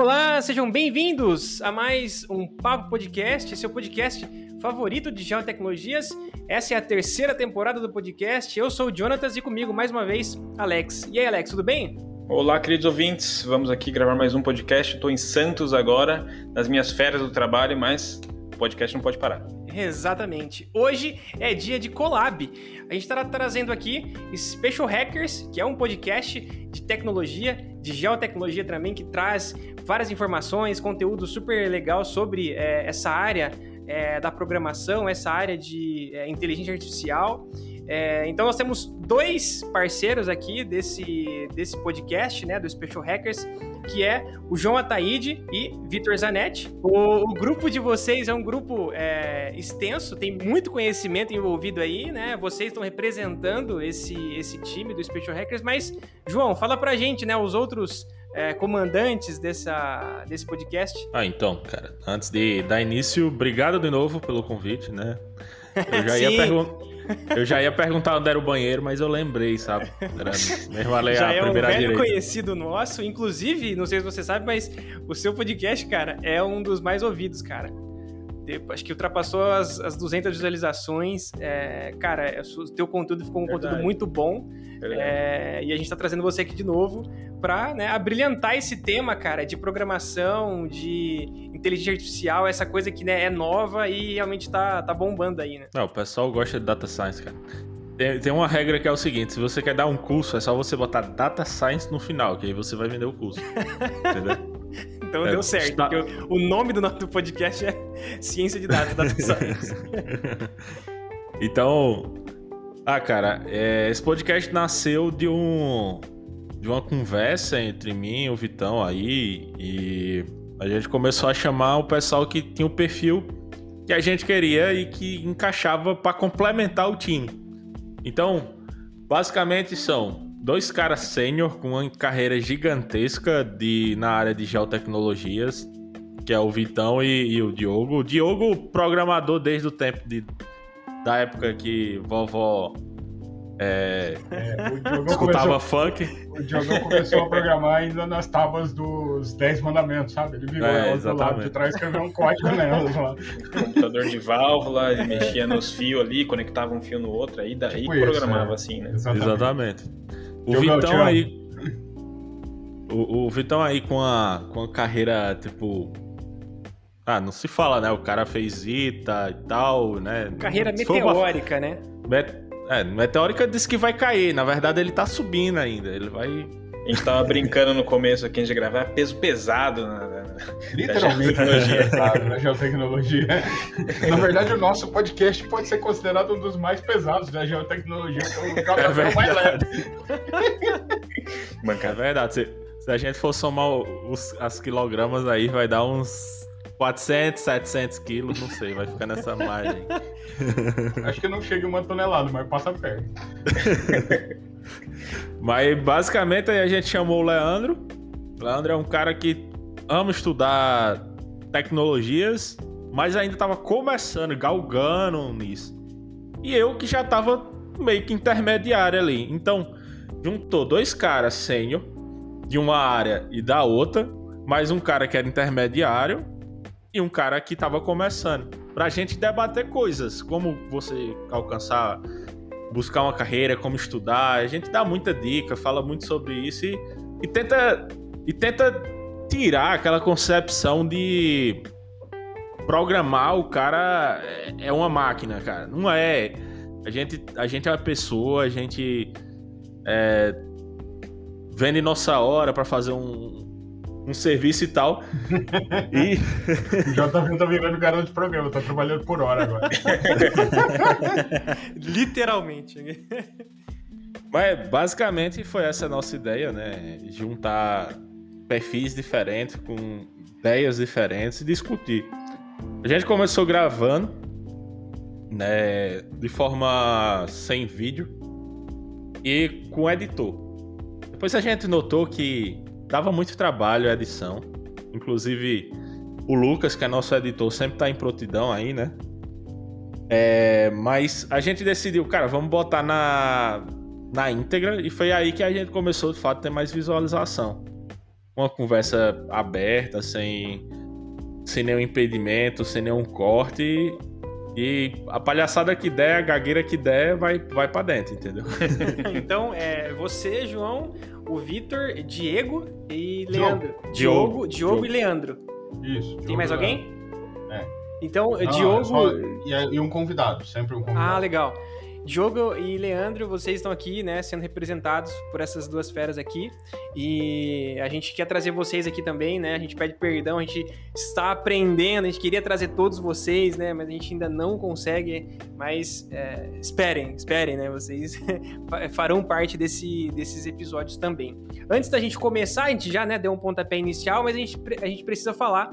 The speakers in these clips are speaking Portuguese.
Olá, sejam bem-vindos a mais um Papo Podcast, seu podcast favorito de geotecnologias. Essa é a terceira temporada do podcast. Eu sou o Jonatas e comigo, mais uma vez, Alex. E aí, Alex, tudo bem? Olá, queridos ouvintes. Vamos aqui gravar mais um podcast. Estou em Santos agora, nas minhas férias do trabalho, mas o podcast não pode parar. Exatamente. Hoje é dia de collab. A gente estará trazendo aqui Special Hackers, que é um podcast de tecnologia, de geotecnologia também, que traz várias informações, conteúdo super legal sobre é, essa área é, da programação, essa área de é, inteligência artificial. É, então nós temos dois parceiros aqui desse, desse podcast, né, do Special Hackers, que é o João Ataíde e Vitor Zanetti. O, o, grupo de vocês é um grupo é, extenso, tem muito conhecimento envolvido aí, né? Vocês estão representando esse, esse time do Special Hackers, mas, João, fala pra gente, né, os outros é, comandantes dessa, desse podcast. Ah, então, cara, antes de dar início, obrigado de novo pelo convite, né? Eu já ia perguntar. Eu já ia perguntar onde era o banheiro, mas eu lembrei, sabe? Era mesmo a, já a é um velho direita. conhecido nosso. Inclusive, não sei se você sabe, mas o seu podcast, cara, é um dos mais ouvidos, cara acho que ultrapassou as, as 200 visualizações. É, cara, é, o teu conteúdo ficou um Verdade. conteúdo muito bom. É, e a gente está trazendo você aqui de novo para né, abrilhantar esse tema, cara, de programação, de inteligência artificial, essa coisa que né, é nova e realmente está tá bombando aí, né? Não, o pessoal gosta de data science, cara. Tem, tem uma regra que é o seguinte: se você quer dar um curso, é só você botar data science no final, que aí você vai vender o curso. entendeu? Então é, deu certo. Está... O, nome do nosso podcast é Ciência de Dados, Data Science. então, ah, cara, é, esse podcast nasceu de um de uma conversa entre mim e o Vitão aí e a gente começou a chamar o pessoal que tinha o perfil que a gente queria e que encaixava para complementar o time. Então, basicamente são dois caras sênior com uma carreira gigantesca de, na área de geotecnologias, que é o Vitão e, e o Diogo. O Diogo, programador desde o tempo de, da época que vovó é, é, escutava começou, funk. O Diogo começou a programar ainda nas tábuas dos 10 mandamentos, sabe? Ele virou é, do lado de trás e escreveu um código nelas lá. Computador de válvula, ele mexia nos fios ali, conectava um fio no outro, aí daí tipo programava isso, é. assim, né? Exatamente. Exatamente. O Vitão aí. O, o, Vitão aí com a, com a carreira, tipo. Ah, não se fala, né? O cara fez ITA e tal, né? Carreira meteórica, uma... né? Met... É, meteórica diz que vai cair. Na verdade, ele tá subindo ainda. Ele vai. A gente tava brincando no começo aqui de gravar, peso pesado na, Literalmente na geotecnologia. Na verdade, o nosso podcast pode ser considerado um dos mais pesados da geotecnologia, que é, é mais leve. é verdade. Se, se, a gente for somar os, as quilogramas aí, vai dar uns 400, 700 quilos, não sei, vai ficar nessa margem. Acho que não chega uma tonelada, mas passa perto. mas basicamente aí a gente chamou o Leandro. O Leandro é um cara que ama estudar tecnologias, mas ainda estava começando, galgando nisso. E eu que já estava meio que intermediário ali. Então, juntou dois caras sênior de uma área e da outra, mais um cara que era intermediário e um cara que estava começando. Pra gente debater coisas, como você alcançar, buscar uma carreira, como estudar. A gente dá muita dica, fala muito sobre isso e, e tenta e tenta tirar aquela concepção de programar o cara é, é uma máquina, cara. Não é. A gente, a gente é uma pessoa, a gente é, vende nossa hora para fazer um, um serviço e tal. e... O JV tá virando garoto de programa, tá trabalhando por hora agora. Literalmente. Mas basicamente foi essa a nossa ideia, né? Juntar perfis diferentes, com ideias diferentes e discutir. A gente começou gravando, né, de forma sem vídeo e com editor. Depois a gente notou que dava muito trabalho a edição. Inclusive, o Lucas, que é nosso editor, sempre tá em prontidão aí, né? É, mas a gente decidiu, cara, vamos botar na, na íntegra e foi aí que a gente começou de fato a ter mais visualização. Uma conversa aberta, sem, sem nenhum impedimento, sem nenhum corte. E a palhaçada que der, a gagueira que der, vai, vai para dentro, entendeu? então, é você, João, o Vitor, Diego e Leandro. Diogo. Diogo, Diogo, Diogo. e Leandro. Isso. Tem Diogo mais alguém? É. Então, Não, Diogo. é só- e, é- e um convidado, sempre um convidado. Ah, legal. Diogo e Leandro, vocês estão aqui, né, sendo representados por essas duas feras aqui. E a gente quer trazer vocês aqui também, né? A gente pede perdão, a gente está aprendendo, a gente queria trazer todos vocês, né? Mas a gente ainda não consegue. Mas é, esperem, esperem, né? Vocês fa- farão parte desse, desses episódios também. Antes da gente começar, a gente já né, deu um pontapé inicial, mas a gente, a gente precisa falar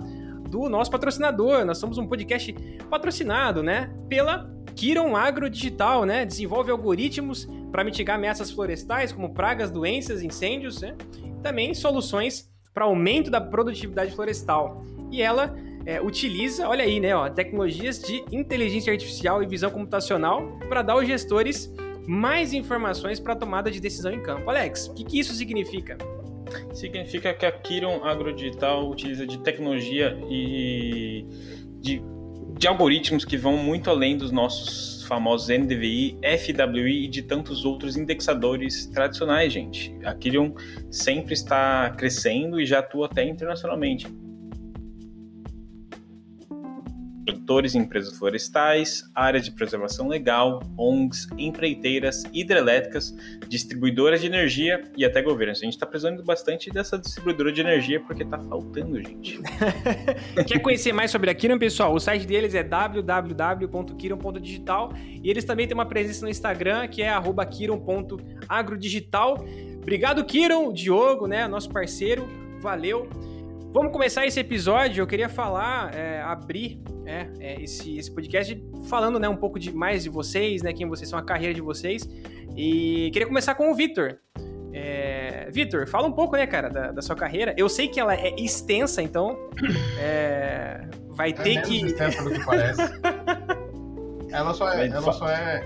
do nosso patrocinador. Nós somos um podcast patrocinado, né? Pela Kiron Agro Digital, né? Desenvolve algoritmos para mitigar ameaças florestais, como pragas, doenças, incêndios, né? Também soluções para aumento da produtividade florestal. E ela é, utiliza, olha aí, né? Ó, tecnologias de inteligência artificial e visão computacional para dar aos gestores mais informações para a tomada de decisão em campo. Alex, o que, que isso significa? Significa que a Kiron Agrodigital utiliza de tecnologia e de, de algoritmos que vão muito além dos nossos famosos NDVI, FWI e de tantos outros indexadores tradicionais, gente. A Kiron sempre está crescendo e já atua até internacionalmente. Produtores e empresas florestais, áreas de preservação legal, ONGs, empreiteiras, hidrelétricas, distribuidoras de energia e até governos. A gente está precisando bastante dessa distribuidora de energia porque está faltando, gente. Quer conhecer mais sobre a Kiron, pessoal? O site deles é www.kiron.digital e eles também têm uma presença no Instagram que é arroba kiron.agrodigital. Obrigado, Kiron, Diogo, né, nosso parceiro. Valeu. Vamos começar esse episódio. Eu queria falar, é, abrir é, é, esse, esse podcast falando né, um pouco de mais de vocês, né, quem vocês são, a carreira de vocês. E queria começar com o Vitor. É, Vitor, fala um pouco, né, cara, da, da sua carreira. Eu sei que ela é extensa, então é, vai É ter que. extensa do que parece. ela só é, ela só é,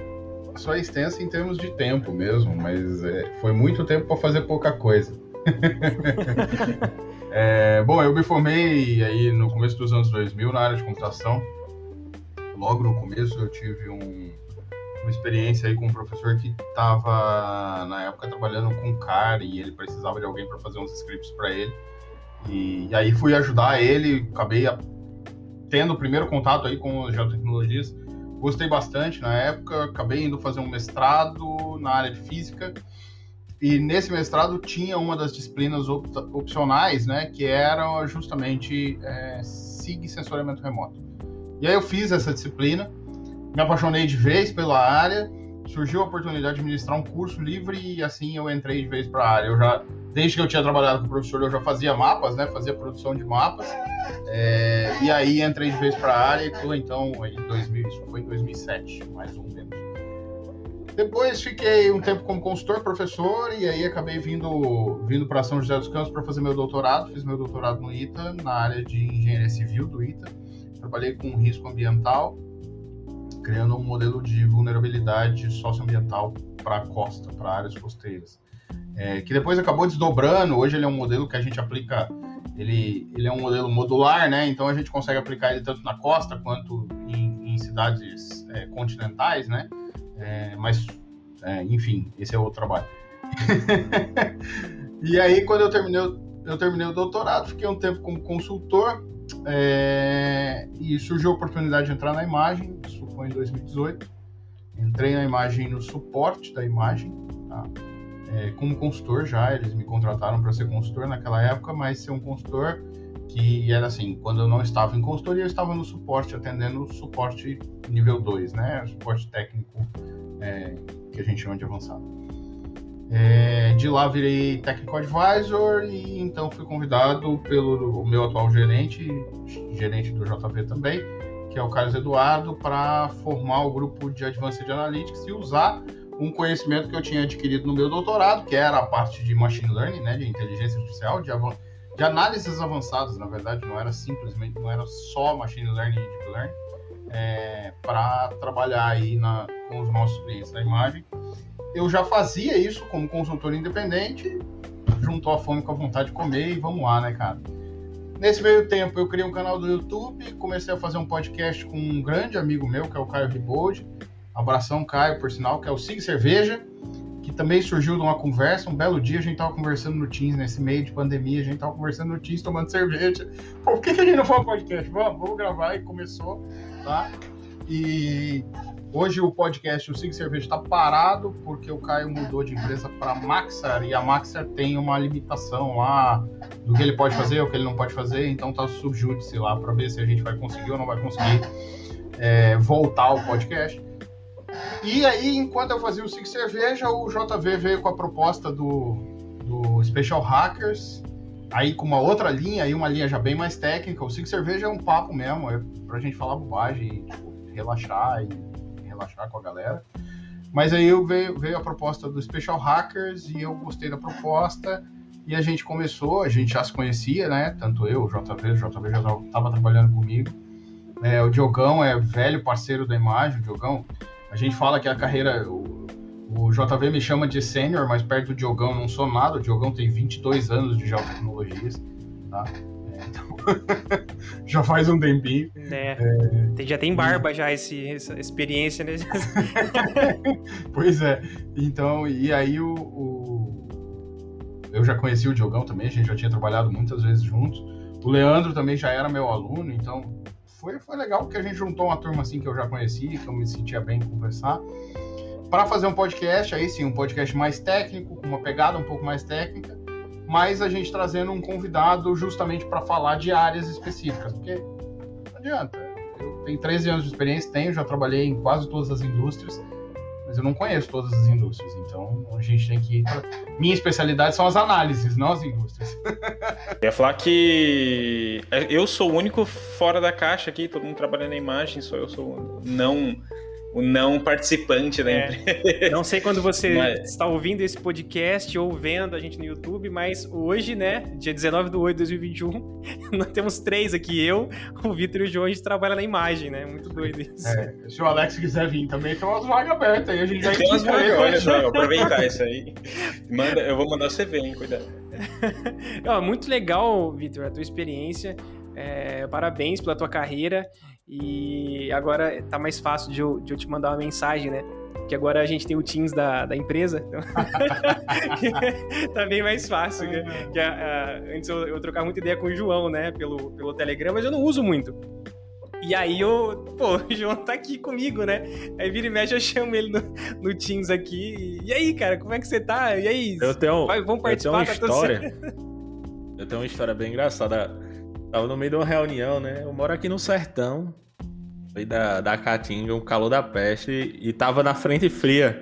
só é extensa em termos de tempo mesmo, mas é, foi muito tempo para fazer pouca coisa. É, bom, eu me formei aí no começo dos anos 2000 na área de computação. Logo no começo eu tive um- uma experiência aí com um professor que estava na época trabalhando com CAR e ele precisava de alguém para fazer uns scripts para ele. E, e aí fui ajudar ele, acabei a- tendo o primeiro contato aí com as geotecnologias. Gostei bastante na época, acabei indo fazer um mestrado na área de física. E nesse mestrado tinha uma das disciplinas op- opcionais, né, que era justamente é, SIG sensoriamento remoto. E aí eu fiz essa disciplina, me apaixonei de vez pela área, surgiu a oportunidade de ministrar um curso livre e assim eu entrei de vez para a área. Eu já, desde que eu tinha trabalhado com o professor, eu já fazia mapas, né, fazia produção de mapas. É, e aí entrei de vez para a área e tô então em 2000, isso foi em 2007, mais ou menos. Depois fiquei um tempo como consultor, professor, e aí acabei vindo, vindo para São José dos Campos para fazer meu doutorado. Fiz meu doutorado no ITA, na área de engenharia civil do ITA. Trabalhei com risco ambiental, criando um modelo de vulnerabilidade socioambiental para a costa, para áreas costeiras. É, que depois acabou desdobrando. Hoje ele é um modelo que a gente aplica. Ele, ele é um modelo modular, né? Então a gente consegue aplicar ele tanto na costa quanto em, em cidades é, continentais, né? É, mas, é, enfim, esse é outro trabalho. e aí, quando eu terminei, eu terminei o doutorado, fiquei um tempo como consultor é, e surgiu a oportunidade de entrar na imagem. Isso foi em 2018. Entrei na imagem no suporte da imagem, tá? É, como consultor já. Eles me contrataram para ser consultor naquela época, mas ser um consultor que era assim: quando eu não estava em consultoria, eu estava no suporte, atendendo suporte nível 2, né? Suporte técnico é, que a gente chama de avançado. É, de lá virei Technical Advisor e então fui convidado pelo meu atual gerente, gerente do JV também, que é o Carlos Eduardo, para formar o grupo de Advanced Analytics e usar um conhecimento que eu tinha adquirido no meu doutorado, que era a parte de Machine Learning, né, de inteligência artificial, de, avan- de análises avançadas, na verdade, não era simplesmente, não era só Machine Learning e Deep Learning, é, para trabalhar aí na, com os nossos clientes na imagem. Eu já fazia isso como consultor independente, juntou a fome com a vontade de comer e vamos lá, né, cara? Nesse meio tempo, eu criei um canal do YouTube, comecei a fazer um podcast com um grande amigo meu, que é o Caio Ribold. Abração, Caio, por sinal, que é o Sig Cerveja, que também surgiu de uma conversa. Um belo dia a gente tava conversando no Teams, nesse meio de pandemia, a gente tava conversando no Teams, tomando cerveja. Por que, que a gente não faz podcast? Vamos, vamos gravar, e começou, tá? E Hoje o podcast O Sig Cerveja está parado porque o Caio mudou de empresa para Maxar e a Maxar tem uma limitação lá do que ele pode fazer, o que ele não pode fazer, então tá subjúdice lá para ver se a gente vai conseguir ou não vai conseguir é, voltar ao podcast. E aí, enquanto eu fazia o Sig Cerveja, o JV veio com a proposta do, do Special Hackers, aí com uma outra linha, aí uma linha já bem mais técnica. O Sig Cerveja é um papo mesmo, é pra gente falar bobagem, tipo, relaxar e relaxar com a galera. Mas aí veio, veio a proposta do Special Hackers e eu gostei da proposta e a gente começou, a gente já se conhecia, né? Tanto eu, o JV, o JV já estava trabalhando comigo. É, o Diogão é velho parceiro da imagem, o Diogão. A gente fala que a carreira. O, o JV me chama de sênior, mas perto do Diogão não sou nada. O Diogão tem 22 anos de geotecnologias, tá? Então, já faz um tempinho. É. é. Já tem barba já esse, essa experiência, né? pois é. Então, e aí o, o, Eu já conheci o Diogão também, a gente já tinha trabalhado muitas vezes juntos. O Leandro também já era meu aluno, então foi, foi legal porque a gente juntou uma turma assim que eu já conhecia, que eu me sentia bem em conversar. Para fazer um podcast, aí sim, um podcast mais técnico, com uma pegada um pouco mais técnica mas a gente trazendo um convidado justamente para falar de áreas específicas, porque não adianta. Eu tenho 13 anos de experiência, tenho, já trabalhei em quase todas as indústrias, mas eu não conheço todas as indústrias, então a gente tem que. Minha especialidade são as análises, não as indústrias. Eu ia falar que eu sou o único fora da caixa aqui, todo mundo trabalhando na imagem, só eu sou não o não participante da é. empresa. Não sei quando você mas... está ouvindo esse podcast ou vendo a gente no YouTube, mas hoje, né, dia 19 de 8 de 2021, nós temos três aqui, eu, o Vitor e o João, a gente trabalha na imagem, né? Muito doido isso. É, se o Alex quiser vir também, tem umas vagas abertas aí, a gente já Tem umas vagas, olha só, aproveitar isso aí. Manda, eu vou mandar você ver, hein, cuidado. muito legal, Vitor, a tua experiência. É, parabéns pela tua carreira. E agora tá mais fácil de eu, de eu te mandar uma mensagem, né? Porque agora a gente tem o Teams da, da empresa. Então... tá bem mais fácil. Que, que a, a, antes eu, eu trocava muita ideia com o João, né? Pelo, pelo Telegram, mas eu não uso muito. E aí eu, pô, o João tá aqui comigo, né? Aí vira e mexe, eu chamo ele no, no Teams aqui. E aí, cara, como é que você tá? E aí? Eu tenho, Vai, vamos participar eu tenho uma história. eu tenho uma história bem engraçada. Tava no meio de uma reunião, né? Eu moro aqui no sertão. Foi da, da Caatinga, um calor da peste. E tava na frente fria.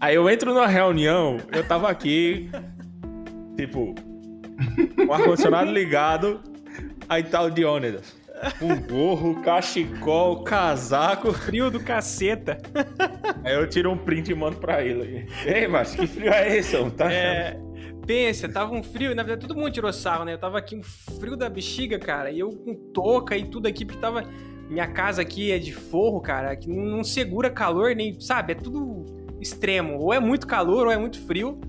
Aí eu entro numa reunião, eu tava aqui, tipo, com o ar-condicionado ligado. Aí tá o Diônidas. Um gorro, cachecol, casaco. Frio do caceta. Aí eu tiro um print e mando pra ele. Ei, mas que frio é esse? Tá é, pensa, tava um frio, na verdade todo mundo tirou sarro, né? Eu tava aqui um frio da bexiga, cara, e eu com touca e tudo aqui, porque tava. Minha casa aqui é de forro, cara, que não segura calor, nem, sabe? É tudo extremo. Ou é muito calor ou é muito frio.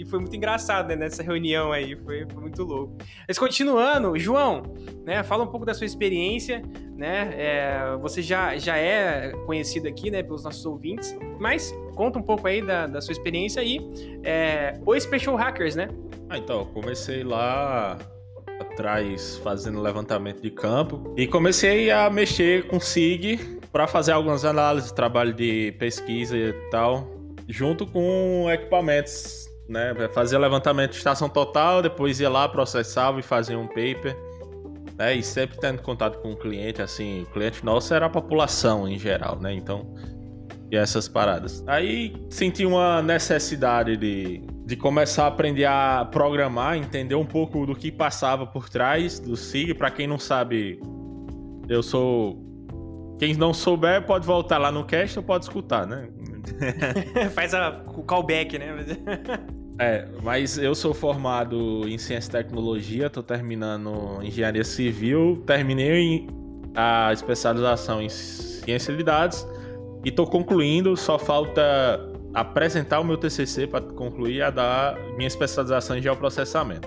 E foi muito engraçado, né, nessa reunião aí, foi, foi, muito louco. Mas continuando, João, né, fala um pouco da sua experiência, né, é, você já, já é conhecido aqui, né, pelos nossos ouvintes, mas conta um pouco aí da, da sua experiência aí, é, o Special Hackers, né? Ah, então, comecei lá atrás fazendo levantamento de campo e comecei a mexer com SIG para fazer algumas análises, trabalho de pesquisa e tal, junto com equipamentos né? Fazia levantamento de estação total, depois ia lá, processava e fazia um paper. Né? E sempre tendo contato com o cliente, assim, o cliente nosso era a população em geral, né? Então, e essas paradas. Aí senti uma necessidade de, de começar a aprender a programar, entender um pouco do que passava por trás do SIG. Para quem não sabe, eu sou. Quem não souber pode voltar lá no cast ou pode escutar, né? Faz a, o callback, né? É, mas eu sou formado em ciência e tecnologia, tô terminando engenharia civil, terminei a especialização em ciência de dados e tô concluindo, só falta apresentar o meu TCC para concluir a dar minha especialização em geoprocessamento.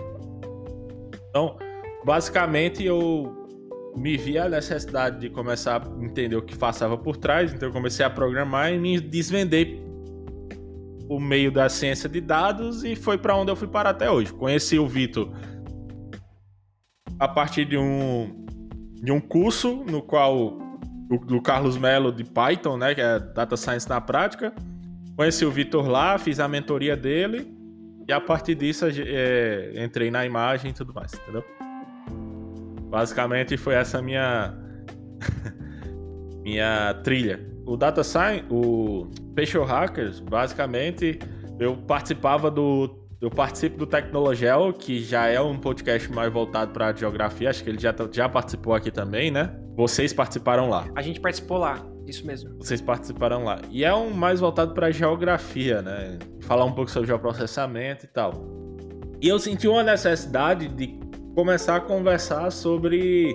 Então, basicamente eu me vi a necessidade de começar a entender o que passava por trás, então eu comecei a programar e me desvendei o meio da ciência de dados e foi para onde eu fui parar até hoje. Conheci o Vitor a partir de um de um curso no qual o, do Carlos Melo de Python, né, que é Data Science na prática. Conheci o Vitor lá, fiz a mentoria dele e a partir disso é, entrei na imagem e tudo mais, entendeu? Basicamente foi essa minha minha trilha. O Data Science, o Facial Hackers, basicamente eu participava do eu participo do Tecnologel, que já é um podcast mais voltado para geografia, acho que ele já, já participou aqui também, né? Vocês participaram lá. A gente participou lá, isso mesmo. Vocês participaram lá. E é um mais voltado para geografia, né? Falar um pouco sobre geoprocessamento e tal. E eu senti uma necessidade de começar a conversar sobre.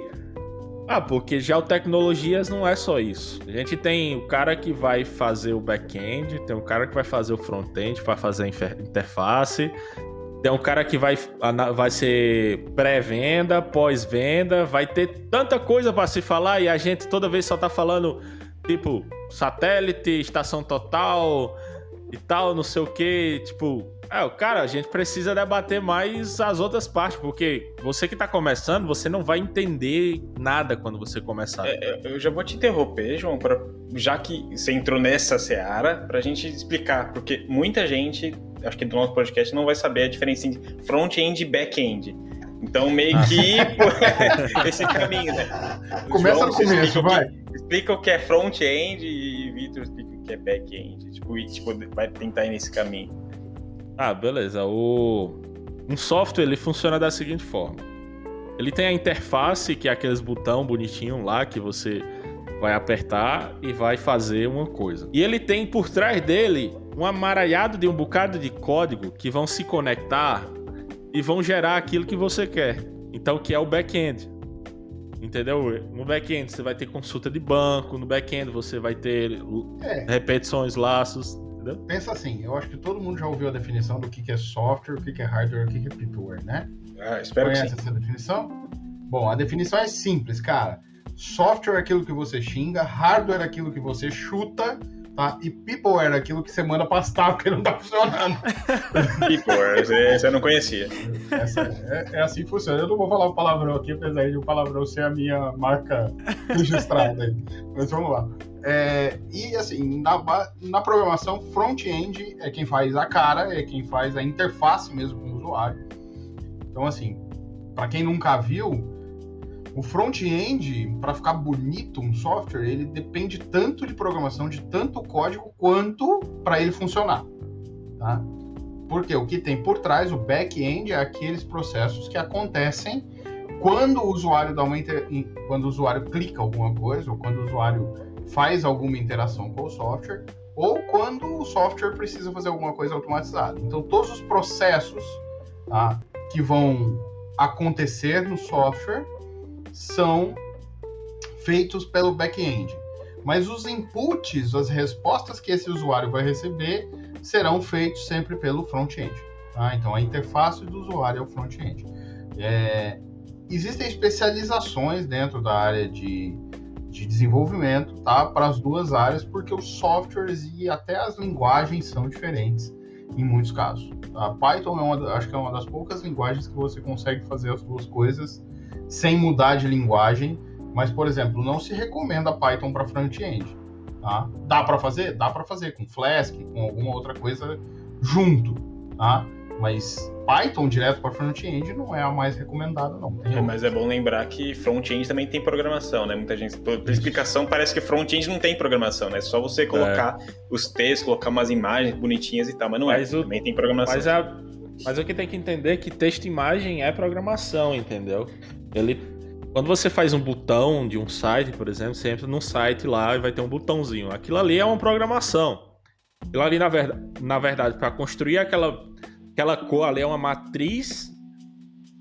Ah, porque geotecnologias não é só isso. A gente tem o cara que vai fazer o back-end, tem o cara que vai fazer o front-end, vai fazer a interface, tem um cara que vai, vai ser pré-venda, pós-venda, vai ter tanta coisa para se falar e a gente toda vez só tá falando tipo satélite, estação total e tal, não sei o que, tipo, é, cara, a gente precisa debater mais as outras partes, porque você que tá começando, você não vai entender nada quando você começar. É, é eu já vou te interromper, João, pra, já que você entrou nessa seara, pra gente explicar, porque muita gente, acho que do nosso podcast, não vai saber a diferença entre front-end e back-end. Então, meio que esse caminho, né? Começa no começo, vai. explica o que é front-end e Vitor explica o que é back-end. Tipo, e, tipo, vai tentar ir nesse caminho. Ah, beleza. O... Um software ele funciona da seguinte forma. Ele tem a interface, que é aqueles botão bonitinho lá que você vai apertar e vai fazer uma coisa. E ele tem por trás dele um amaralhado de um bocado de código que vão se conectar e vão gerar aquilo que você quer. Então, que é o back-end. Entendeu? No back-end você vai ter consulta de banco, no back-end você vai ter é. repetições, laços. Entendeu? Pensa assim, eu acho que todo mundo já ouviu a definição do que é software, o que é hardware, o que é peopleware, né? Ah, espero Conhece essa definição? Bom, a definição é simples, cara. Software é aquilo que você xinga, hardware é aquilo que você chuta, tá? E peopleware é aquilo que você manda pastar porque não tá funcionando. peopleware, esse eu não conhecia. Essa, é, é, assim que funciona. Eu não vou falar o palavrão aqui, apesar de o palavrão ser a minha marca registrada. Mas vamos lá. É, e assim, na, na programação, front-end é quem faz a cara, é quem faz a interface mesmo com o usuário. Então, assim, para quem nunca viu, o front-end, para ficar bonito um software, ele depende tanto de programação, de tanto código, quanto para ele funcionar. Tá? Porque o que tem por trás, o back-end, é aqueles processos que acontecem quando o usuário dá uma inter... quando o usuário clica alguma coisa, ou quando o usuário faz alguma interação com o software, ou quando o software precisa fazer alguma coisa automatizada. Então, todos os processos tá, que vão acontecer no software são feitos pelo back-end. Mas os inputs, as respostas que esse usuário vai receber, serão feitos sempre pelo front-end. Tá? Então, a interface do usuário é o front-end. É, existem especializações dentro da área de de desenvolvimento, tá? Para as duas áreas, porque os softwares e até as linguagens são diferentes em muitos casos. A Python é uma, acho que é uma das poucas linguagens que você consegue fazer as duas coisas sem mudar de linguagem. Mas, por exemplo, não se recomenda Python para front-end. Tá? Dá para fazer? Dá para fazer com Flask, com alguma outra coisa junto, tá? Mas Python direto para front-end não é a mais recomendada, não. É, mas é bom lembrar que front-end também tem programação, né? Muita gente, por, por explicação, parece que front-end não tem programação, né? É só você colocar é. os textos, colocar umas imagens bonitinhas e tal, mas não é, mas é. O, também tem programação. Mas, a, mas o que tem que entender é que texto e imagem é programação, entendeu? Ele quando você faz um botão de um site, por exemplo, você entra num site lá e vai ter um botãozinho. Aquilo ali é uma programação. Aquilo ali, na, ver, na verdade, para construir aquela Aquela cor ali é uma matriz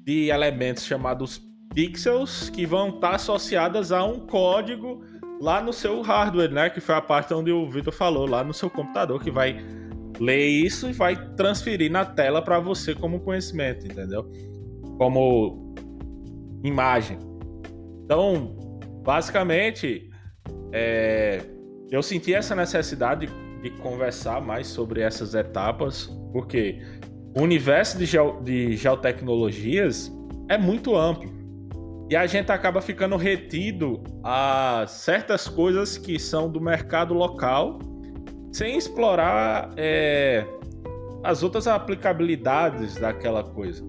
de elementos chamados pixels que vão estar associadas a um código lá no seu hardware, né? Que foi a parte onde o Vitor falou, lá no seu computador, que vai ler isso e vai transferir na tela para você como conhecimento, entendeu? Como imagem. Então, basicamente, é, eu senti essa necessidade de conversar mais sobre essas etapas, porque o universo de, geo, de geotecnologias é muito amplo. E a gente acaba ficando retido a certas coisas que são do mercado local, sem explorar é, as outras aplicabilidades daquela coisa.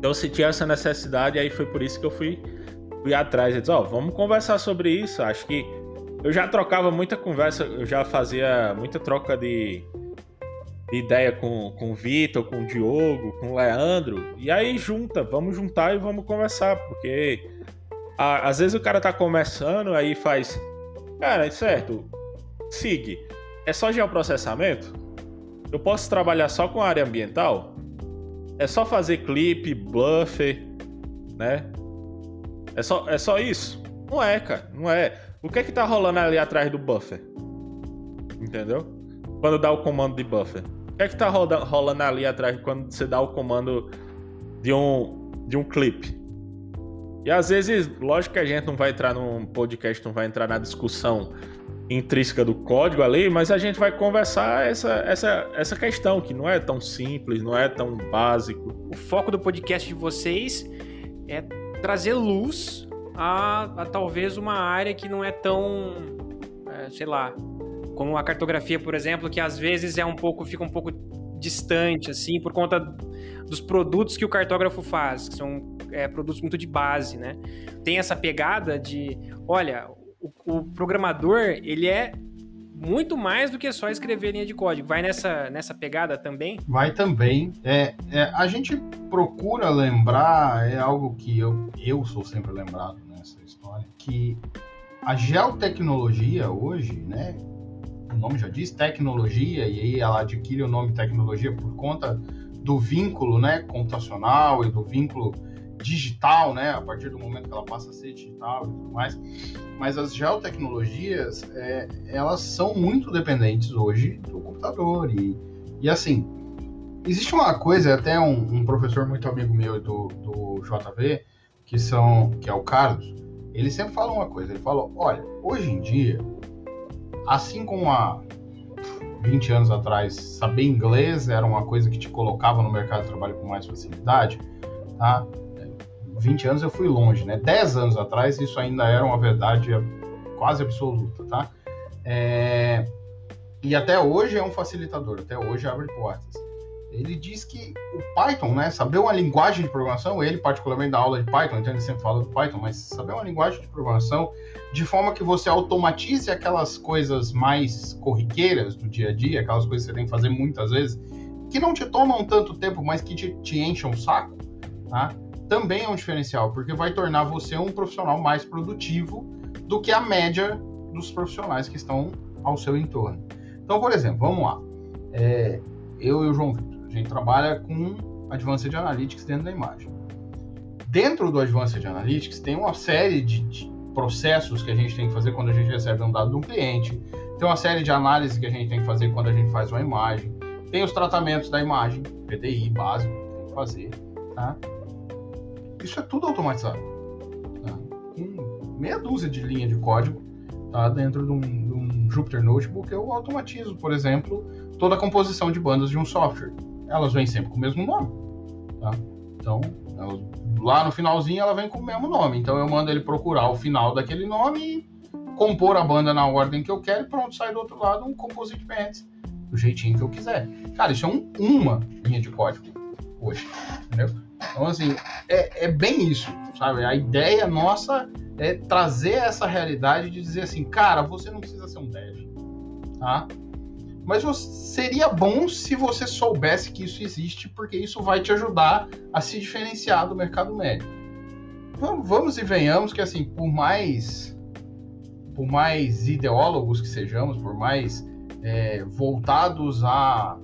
Então eu senti essa necessidade, aí foi por isso que eu fui, fui atrás. Eu disse, ó, oh, vamos conversar sobre isso. Acho que eu já trocava muita conversa, eu já fazia muita troca de, de ideia com, com o Vitor, com o Diogo, com o Leandro. E aí junta, vamos juntar e vamos conversar, porque a, às vezes o cara tá começando, aí faz. Cara, é certo. Sig, é só geoprocessamento? Eu posso trabalhar só com área ambiental? É só fazer clipe, buffer, né? É só, é só isso? Não é, cara, não é. O que é que tá rolando ali atrás do buffer? Entendeu? Quando dá o comando de buffer. O que é que tá rolando ali atrás quando você dá o comando de um, de um clipe? E às vezes, lógico que a gente não vai entrar num podcast, não vai entrar na discussão intrínseca do código ali, mas a gente vai conversar essa, essa, essa questão que não é tão simples, não é tão básico. O foco do podcast de vocês é trazer luz a, a talvez uma área que não é tão, é, sei lá, como a cartografia, por exemplo, que às vezes é um pouco, fica um pouco distante, assim, por conta dos produtos que o cartógrafo faz, que são é, produtos muito de base, né? Tem essa pegada de, olha, o, o, programador, ele é muito mais do que só escrever linha de código. Vai nessa, nessa pegada também? Vai também. É, é, a gente procura lembrar, é algo que eu, eu sou sempre lembrado nessa história, que a geotecnologia hoje, né, o nome já diz tecnologia, e aí ela adquire o nome tecnologia por conta do vínculo né, computacional e do vínculo digital, né, a partir do momento que ela passa a ser digital e tudo mais. Mas as geotecnologias, é, elas são muito dependentes hoje do computador. E, e assim, existe uma coisa, até um, um professor muito amigo meu do, do JV, que, são, que é o Carlos, ele sempre fala uma coisa, ele fala, olha, hoje em dia, assim como há 20 anos atrás, saber inglês era uma coisa que te colocava no mercado de trabalho com mais facilidade, tá? 20 anos eu fui longe, né? 10 anos atrás isso ainda era uma verdade quase absoluta, tá? É... E até hoje é um facilitador, até hoje abre portas. Ele diz que o Python, né, saber uma linguagem de programação, ele particularmente da aula de Python, então ele sempre fala do Python, mas saber uma linguagem de programação de forma que você automatize aquelas coisas mais corriqueiras do dia a dia, aquelas coisas que você tem que fazer muitas vezes, que não te tomam tanto tempo, mas que te, te enchem o saco, tá? Também é um diferencial, porque vai tornar você um profissional mais produtivo do que a média dos profissionais que estão ao seu entorno. Então, por exemplo, vamos lá. É, eu e o João Vitor, a gente trabalha com Advanced Analytics dentro da imagem. Dentro do Advanced Analytics tem uma série de, de processos que a gente tem que fazer quando a gente recebe um dado de um cliente, tem uma série de análises que a gente tem que fazer quando a gente faz uma imagem, tem os tratamentos da imagem, PDI básico, tem que fazer, tá? Isso é tudo automatizado. Tá? Com meia dúzia de linha de código tá? dentro de um, de um Jupyter Notebook, eu automatizo, por exemplo, toda a composição de bandas de um software. Elas vêm sempre com o mesmo nome. Tá? Então, lá no finalzinho ela vem com o mesmo nome. Então eu mando ele procurar o final daquele nome e compor a banda na ordem que eu quero e pronto, sai do outro lado um Composite Bands do jeitinho que eu quiser. Cara, isso é um, uma linha de código hoje, entendeu? Então, assim, é, é bem isso, sabe? A ideia nossa é trazer essa realidade de dizer assim, cara, você não precisa ser um dev, tá? Mas seria bom se você soubesse que isso existe, porque isso vai te ajudar a se diferenciar do mercado médio. Vamos e venhamos que, assim, por mais, por mais ideólogos que sejamos, por mais é, voltados a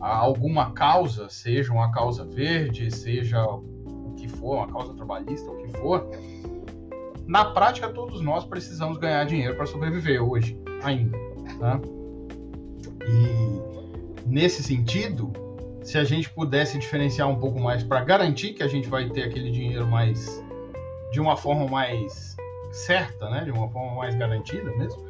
a alguma causa, seja uma causa verde, seja o que for, uma causa trabalhista, o que for, na prática todos nós precisamos ganhar dinheiro para sobreviver hoje, ainda. Tá? E nesse sentido, se a gente pudesse diferenciar um pouco mais para garantir que a gente vai ter aquele dinheiro mais de uma forma mais certa, né, de uma forma mais garantida mesmo,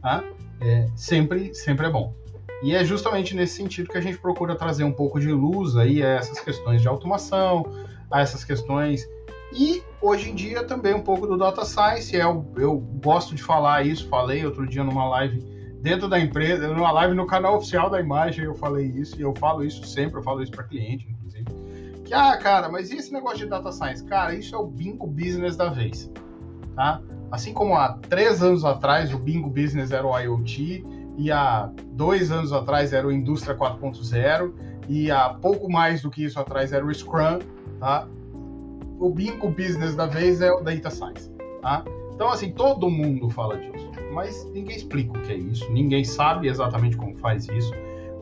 tá? é, sempre, sempre é bom. E é justamente nesse sentido que a gente procura trazer um pouco de luz aí a essas questões de automação, a essas questões e hoje em dia também um pouco do data science. Eu, é eu gosto de falar isso, falei outro dia numa live dentro da empresa, numa live no canal oficial da imagem, eu falei isso e eu falo isso sempre, eu falo isso para cliente, inclusive. Que, ah, cara, mas e esse negócio de data science? Cara, isso é o bingo business da vez, tá? Assim como há três anos atrás o bingo business era o IoT, e há dois anos atrás era o Indústria 4.0, e há pouco mais do que isso atrás era o Scrum, tá? O bingo business da vez é o Data Science, tá? Então, assim, todo mundo fala disso, mas ninguém explica o que é isso, ninguém sabe exatamente como faz isso,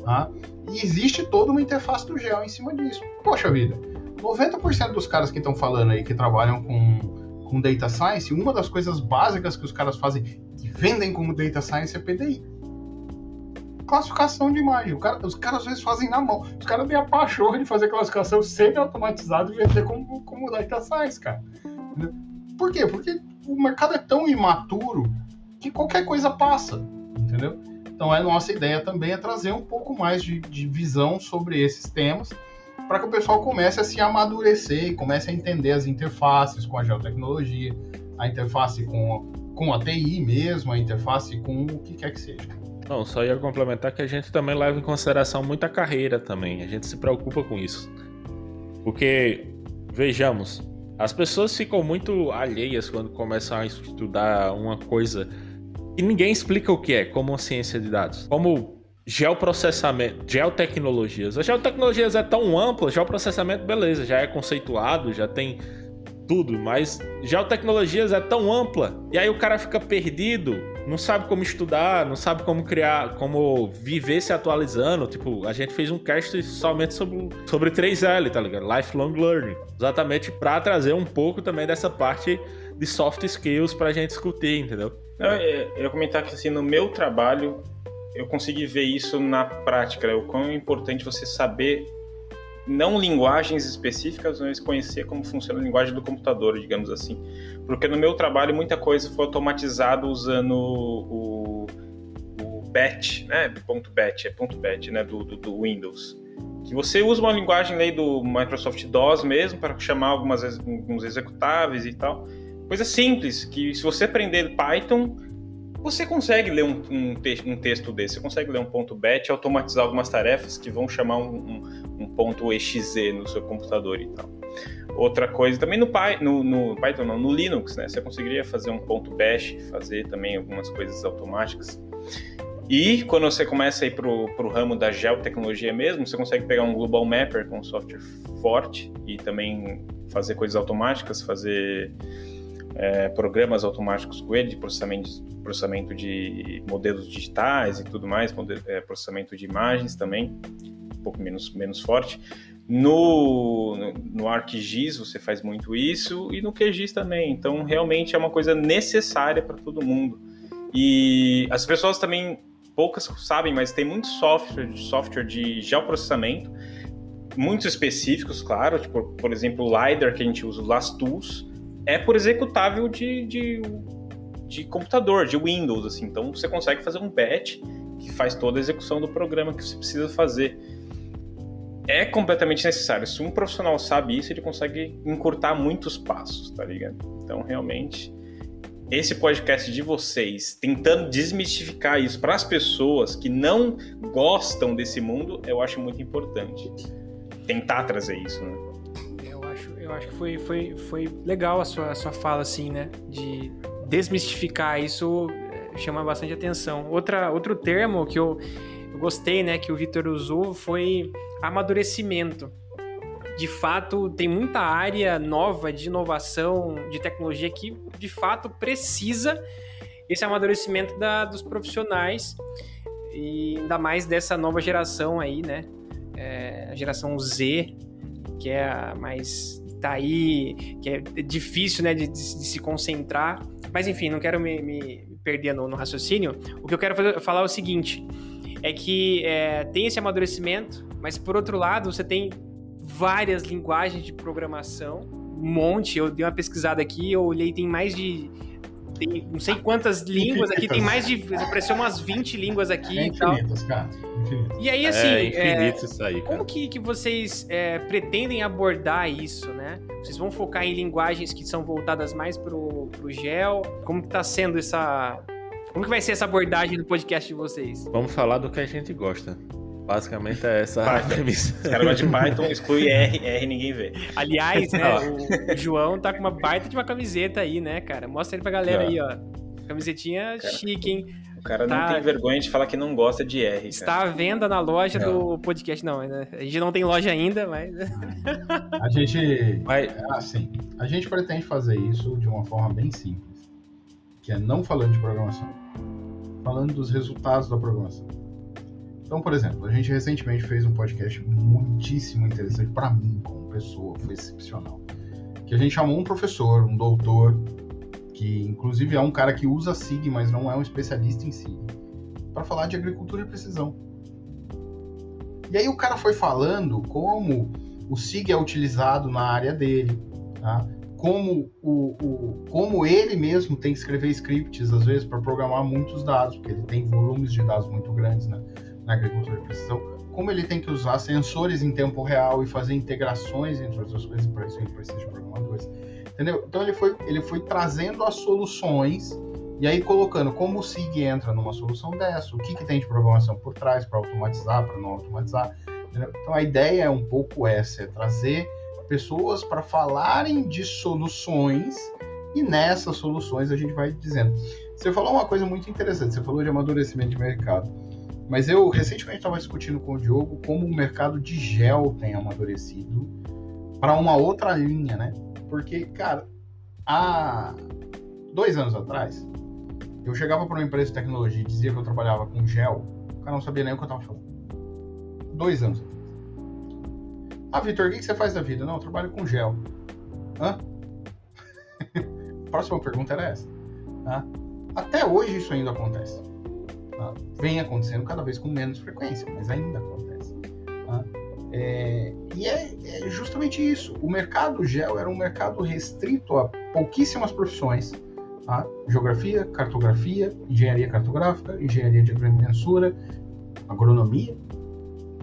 tá? E existe toda uma interface do GEL em cima disso. Poxa vida, 90% dos caras que estão falando aí que trabalham com com data science, uma das coisas básicas que os caras fazem e vendem como data science é PDI. Classificação de imagem. Cara, os caras às vezes fazem na mão. Os caras têm a pachorra de fazer classificação semi-automatizada e vender como, como data science, cara. Por quê? Porque o mercado é tão imaturo que qualquer coisa passa, entendeu? Então a nossa ideia também é trazer um pouco mais de, de visão sobre esses temas para que o pessoal comece a se amadurecer e comece a entender as interfaces com a geotecnologia, a interface com, com a TI mesmo, a interface com o que quer que seja. Não, só ia complementar que a gente também leva em consideração muita carreira também. A gente se preocupa com isso. Porque, vejamos, as pessoas ficam muito alheias quando começam a estudar uma coisa e ninguém explica o que é, como a ciência de dados. Como geoprocessamento, geotecnologias. A geotecnologias é tão ampla, geoprocessamento, beleza, já é conceituado, já tem tudo, mas geotecnologias é tão ampla, e aí o cara fica perdido, não sabe como estudar, não sabe como criar, como viver se atualizando. Tipo, a gente fez um cast somente sobre, sobre 3L, tá ligado? Lifelong Learning. Exatamente para trazer um pouco também dessa parte de soft skills pra gente discutir, entendeu? Eu, eu ia comentar que assim, no meu trabalho, eu consegui ver isso na prática, né? o quão é importante você saber não linguagens específicas, mas conhecer como funciona a linguagem do computador, digamos assim. Porque no meu trabalho muita coisa foi automatizada usando o, o BAT, né? Ponto .bat, é ponto .bat, né? Do, do, do, Windows. Que você usa uma linguagem aí do Microsoft DOS mesmo para chamar algumas, alguns executáveis e tal. Coisa simples, que se você aprender Python, você consegue ler um, um, te um, texto desse, você consegue ler um ponto .bat automatizar algumas tarefas que vão chamar um, um, ponto .exe no seu computador e tal. Outra coisa, também no, Py, no, no, Python, não, no Linux, né? Você conseguiria fazer um ponto .bash, fazer também algumas coisas automáticas. E quando você começa a ir para o ramo da geotecnologia mesmo, você consegue pegar um Global Mapper com um software forte e também fazer coisas automáticas, fazer é, programas automáticos com ele de processamento, processamento de modelos digitais e tudo mais, é, processamento de imagens também, pouco menos, menos forte. No, no, no ArcGIS você faz muito isso e no QGIS também. Então, realmente é uma coisa necessária para todo mundo. E as pessoas também, poucas sabem, mas tem muito software, software de geoprocessamento, muitos específicos, claro, tipo, por exemplo, o LiDAR que a gente usa, o LastTools, é por executável de, de, de, computador, de Windows, assim. Então você consegue fazer um batch que faz toda a execução do programa que você precisa fazer. É completamente necessário. Se um profissional sabe isso, ele consegue encurtar muitos passos, tá ligado? Então, realmente, esse podcast de vocês, tentando desmistificar isso para as pessoas que não gostam desse mundo, eu acho muito importante. Tentar trazer isso, né? Eu acho que foi, foi, foi legal a sua, a sua fala, assim, né? De desmistificar isso eh, chama bastante atenção. Outra, outro termo que eu, eu gostei, né, que o Vitor usou foi amadurecimento. De fato, tem muita área nova de inovação, de tecnologia que de fato precisa esse amadurecimento da, dos profissionais e ainda mais dessa nova geração aí, né? É, a geração Z, que é a mais tá aí, que é difícil, né, de, de, de se concentrar. Mas enfim, não quero me, me perder no, no, raciocínio. O que eu quero fazer, falar é o seguinte: é que é, tem esse amadurecimento, mas por outro lado, você tem várias linguagens de programação, um monte. Eu dei uma pesquisada aqui, eu olhei, tem mais de tem não sei quantas línguas aqui, tem mais de. Apareceu umas 20 línguas aqui É e tal. infinitas, cara. Infinitas. E aí, assim, é é, infinito isso aí, cara. como que, que vocês é, pretendem abordar isso, né? Vocês vão focar em linguagens que são voltadas mais pro, pro gel? Como que tá sendo essa... Como que vai ser essa abordagem do podcast de vocês? Vamos falar do que a gente gosta. Basicamente é essa a premissa. Os caras gostam de Python, exclui R, R ninguém vê. Aliás, né, o, o João tá com uma baita de uma camiseta aí, né, cara? Mostra ele pra galera Já. aí, ó. Camisetinha chique, hein? O cara Tá. não tem vergonha de falar que não gosta de R. Cara. Está à venda na loja Não. do podcast. Não, né? a gente não tem loja ainda, mas... A gente. Mas Assim, a gente pretende fazer isso de uma forma bem simples. Que é não falando de programação. Falando dos resultados da programação. Então, por exemplo, a gente recentemente fez um podcast muitíssimo interessante para mim, como pessoa, foi excepcional. Que a gente chamou um professor, um doutor, que inclusive é um cara que usa SIG, mas não é um especialista em SIG, para falar de agricultura e precisão. E aí o cara foi falando como o SIG é utilizado na área dele, tá? Como, o, o- como ele mesmo tem que escrever scripts, às vezes, para programar muitos dados, porque ele tem volumes de dados muito grandes né, na agricultura de precisão, como ele tem que usar sensores em tempo real e fazer integrações entre outras coisas, para isso ele precisa de programadores. Entendeu? Então ele foi, ele foi trazendo as soluções e aí colocando como o SIG entra numa solução dessa, o que, que tem de programação por trás para automatizar, para não automatizar. entendeu? Então a ideia é um pouco essa, é trazer pessoas para falarem de soluções e nessas soluções a gente vai dizendo. Você falou uma coisa muito interessante, você falou de amadurecimento de mercado. Mas eu recentemente estava discutindo com o Diogo como o mercado de gel tem amadurecido para uma outra linha, né? Porque, cara, há dois anos atrás, eu chegava para uma empresa de tecnologia e dizia que eu trabalhava com gel, o cara não sabia nem o que eu estava falando. Dois anos atrás. Ah, Vitor, o que você faz da vida? Não, eu trabalho com gel. Hã? Próxima pergunta era essa. tá? Até hoje isso ainda acontece. tá? Vem acontecendo cada vez com menos frequência, mas ainda acontece. tá? É, e é, é justamente isso. O mercado gel era um mercado restrito a pouquíssimas profissões. tá? Geografia, cartografia, engenharia cartográfica, engenharia de agrimensura, agronomia,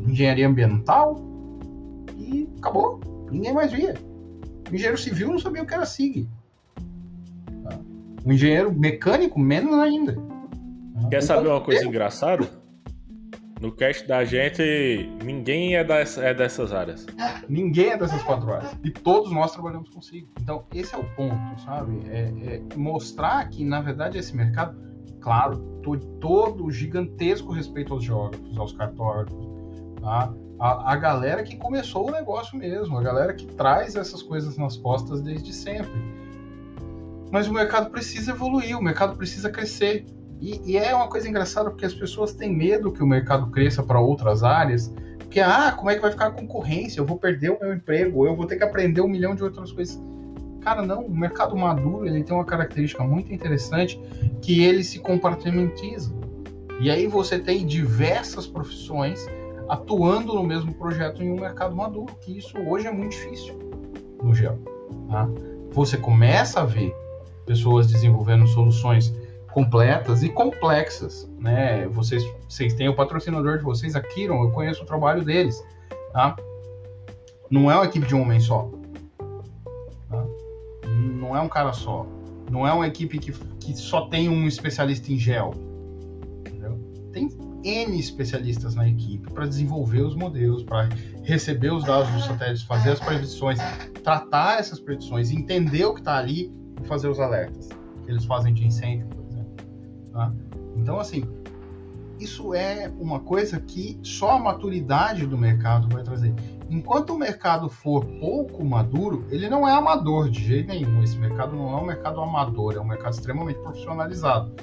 engenharia ambiental e acabou. Ninguém mais via. O engenheiro civil não sabia o que era SIG. Tá? O engenheiro mecânico, menos ainda. Tá? Quer O saber uma coisa ponteiro, engraçada? No cast da gente, ninguém é, dessa- é dessas áreas. Ninguém é dessas quatro áreas. E todos nós trabalhamos com SIG. Então, esse é o ponto, sabe? É, é mostrar que, na verdade, esse mercado, claro, to- todo gigantesco respeito aos geógrafos, aos cartógrafos, tá? A, a galera que começou o negócio mesmo, a galera que traz essas coisas nas costas desde sempre. Mas o mercado precisa evoluir, o mercado precisa crescer. E, e é uma coisa engraçada porque as pessoas têm medo que o mercado cresça para outras áreas, porque, ah, como é que vai ficar a concorrência? Eu vou perder o meu emprego, eu vou ter que aprender um milhão de outras coisas. Cara, não, o mercado maduro ele tem uma característica muito interessante que ele se compartimentiza. E aí você tem diversas profissões atuando no mesmo projeto em um mercado maduro, que isso hoje é muito difícil no gel. tá? Você começa a ver pessoas desenvolvendo soluções completas e complexas, né? Vocês, vocês têm o patrocinador de vocês, a Kiron, eu conheço o trabalho deles, tá? Não é uma equipe de um homem só, tá? Não é um cara só, não é uma equipe que, que só tem um especialista em gel, N especialistas na equipe para desenvolver os modelos, para receber os dados dos satélites, fazer as predições, tratar essas predições, entender o que está ali e fazer os alertas que eles fazem de incêndio, por exemplo. tá? Então, assim, isso é uma coisa que só a maturidade do mercado vai trazer. Enquanto o mercado for pouco maduro, ele não é amador de jeito nenhum. Esse mercado não é um mercado amador, é um mercado extremamente profissionalizado.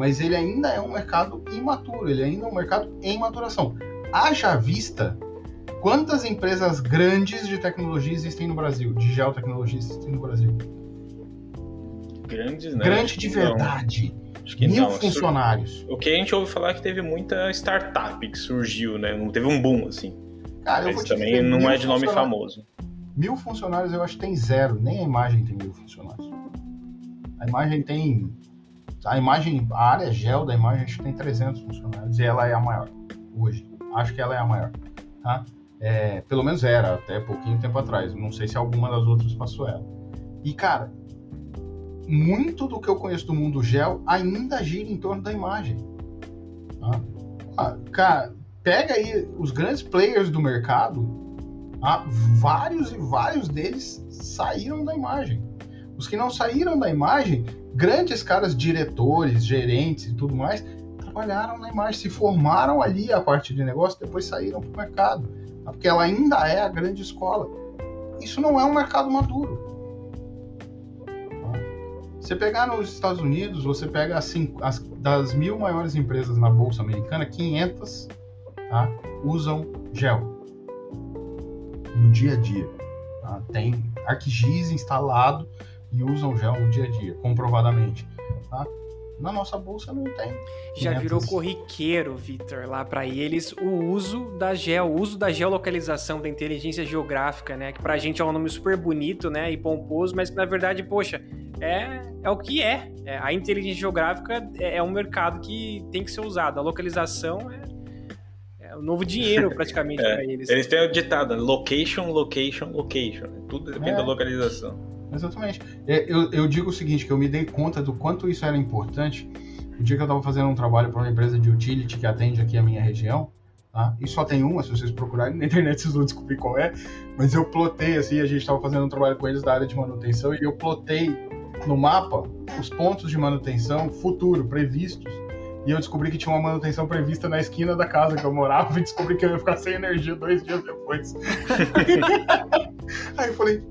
Mas ele ainda é um mercado imaturo, ele ainda é um mercado em maturação. Haja vista quantas empresas grandes de tecnologia existem no Brasil, de geotecnologia existem no Brasil. Grandes, né? Grande de verdade. Acho Acho que Mil não. funcionários. O que a gente ouve falar é que teve muita startup que surgiu, né? Não teve um boom, assim. Cara, eu vou te também dizer, não é de nome famoso. Mil funcionários eu acho que tem zero, nem a imagem tem mil funcionários. A imagem tem. A imagem, a área gel da imagem acho que tem 300 funcionários e ela é a maior hoje. Acho que ela é a maior. Tá? É, pelo menos era até pouquinho tempo atrás. Não sei se alguma das outras passou ela. E cara, muito do que eu conheço do mundo gel ainda gira em torno da imagem. Tá? Ah, Cara, pega aí os grandes players do mercado ah, vários e vários deles saíram da imagem. Os que não saíram da imagem, grandes caras, diretores, gerentes e tudo mais, trabalharam na imagem, se formaram ali a parte de negócio, depois saíram para o mercado. tá? Porque ela ainda é a grande escola. Isso não é um mercado maduro. tá? Você pegar nos Estados Unidos, você pega as, cinco- as- das mil maiores empresas na Bolsa Americana, 500 tá, usam gel no dia a dia. tá? Tem ArcGIS instalado e usam gel no dia a dia, comprovadamente. tá? Na nossa bolsa não tem. Já 500. virou corriqueiro, Victor, lá pra eles, o uso da geo, o uso da geolocalização, da inteligência geográfica, né? Que pra gente é um nome super bonito, né? E pomposo, mas que na verdade, poxa, é, é o que é. É, A inteligência geográfica é, é um mercado que tem que ser usado. A localização é, é o novo dinheiro, praticamente, É, pra eles. Eles têm o ditado, né? location, location, location. Tudo depende É. da localização. Exatamente. É, Eu, eu digo o seguinte, que eu me dei conta do quanto isso era importante o dia que eu estava fazendo um trabalho para uma empresa de utility que atende aqui a minha região, tá? E só tem uma, se vocês procurarem na internet vocês vão descobrir qual é, mas eu plotei assim, a gente estava fazendo um trabalho com eles da área de manutenção e eu plotei no mapa os pontos de manutenção futuro, previstos. E eu descobri que tinha uma manutenção prevista na esquina da casa que eu morava e descobri que eu ia ficar sem energia dois dias depois. Aí eu falei,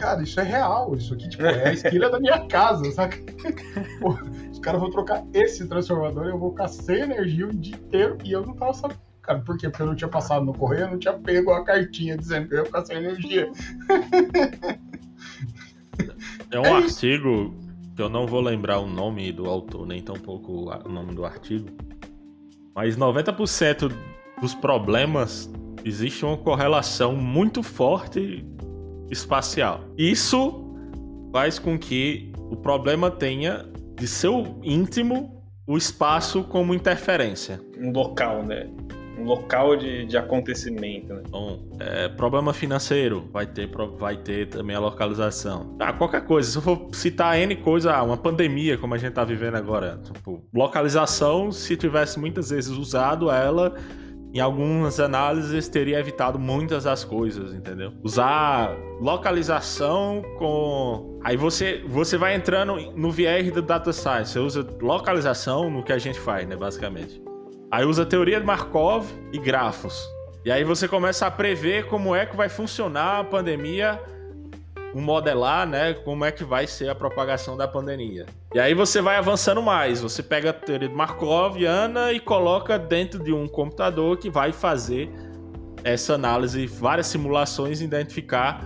cara, isso é real, isso aqui tipo, é a esquina da minha casa, saca? Pô, os caras vão trocar esse transformador e eu vou ficar sem energia o dia inteiro e eu não tava sabendo. Cara, por quê? Porque eu não tinha passado no correio, eu não tinha pego a cartinha dizendo que eu ia ficar sem energia. É um É artigo que eu não vou lembrar o nome do autor, nem tampouco o nome do artigo. Mas 90% dos problemas existe uma correlação muito forte espacial. Isso faz com que o problema tenha de seu íntimo o espaço como interferência. Um local, né? Um local de, de acontecimento, né? Então, é, problema financeiro, vai ter, vai ter também a localização. Ah, qualquer coisa, se eu for citar N coisa, ah, uma pandemia, como a gente tá vivendo agora. Tipo, localização, se tivesse muitas vezes usado ela, em algumas análises teria evitado muitas das coisas, entendeu? Usar localização com. Aí você, você vai entrando no viés do data science, você usa localização no que a gente faz, né, basicamente. Aí usa teoria de Markov e grafos. E aí você começa a prever como é que vai funcionar a pandemia, modelar, né, como é que vai ser a propagação da pandemia. E aí você vai avançando mais, você pega a teoria de Markoviana e coloca dentro de um computador que vai fazer essa análise, várias simulações, identificar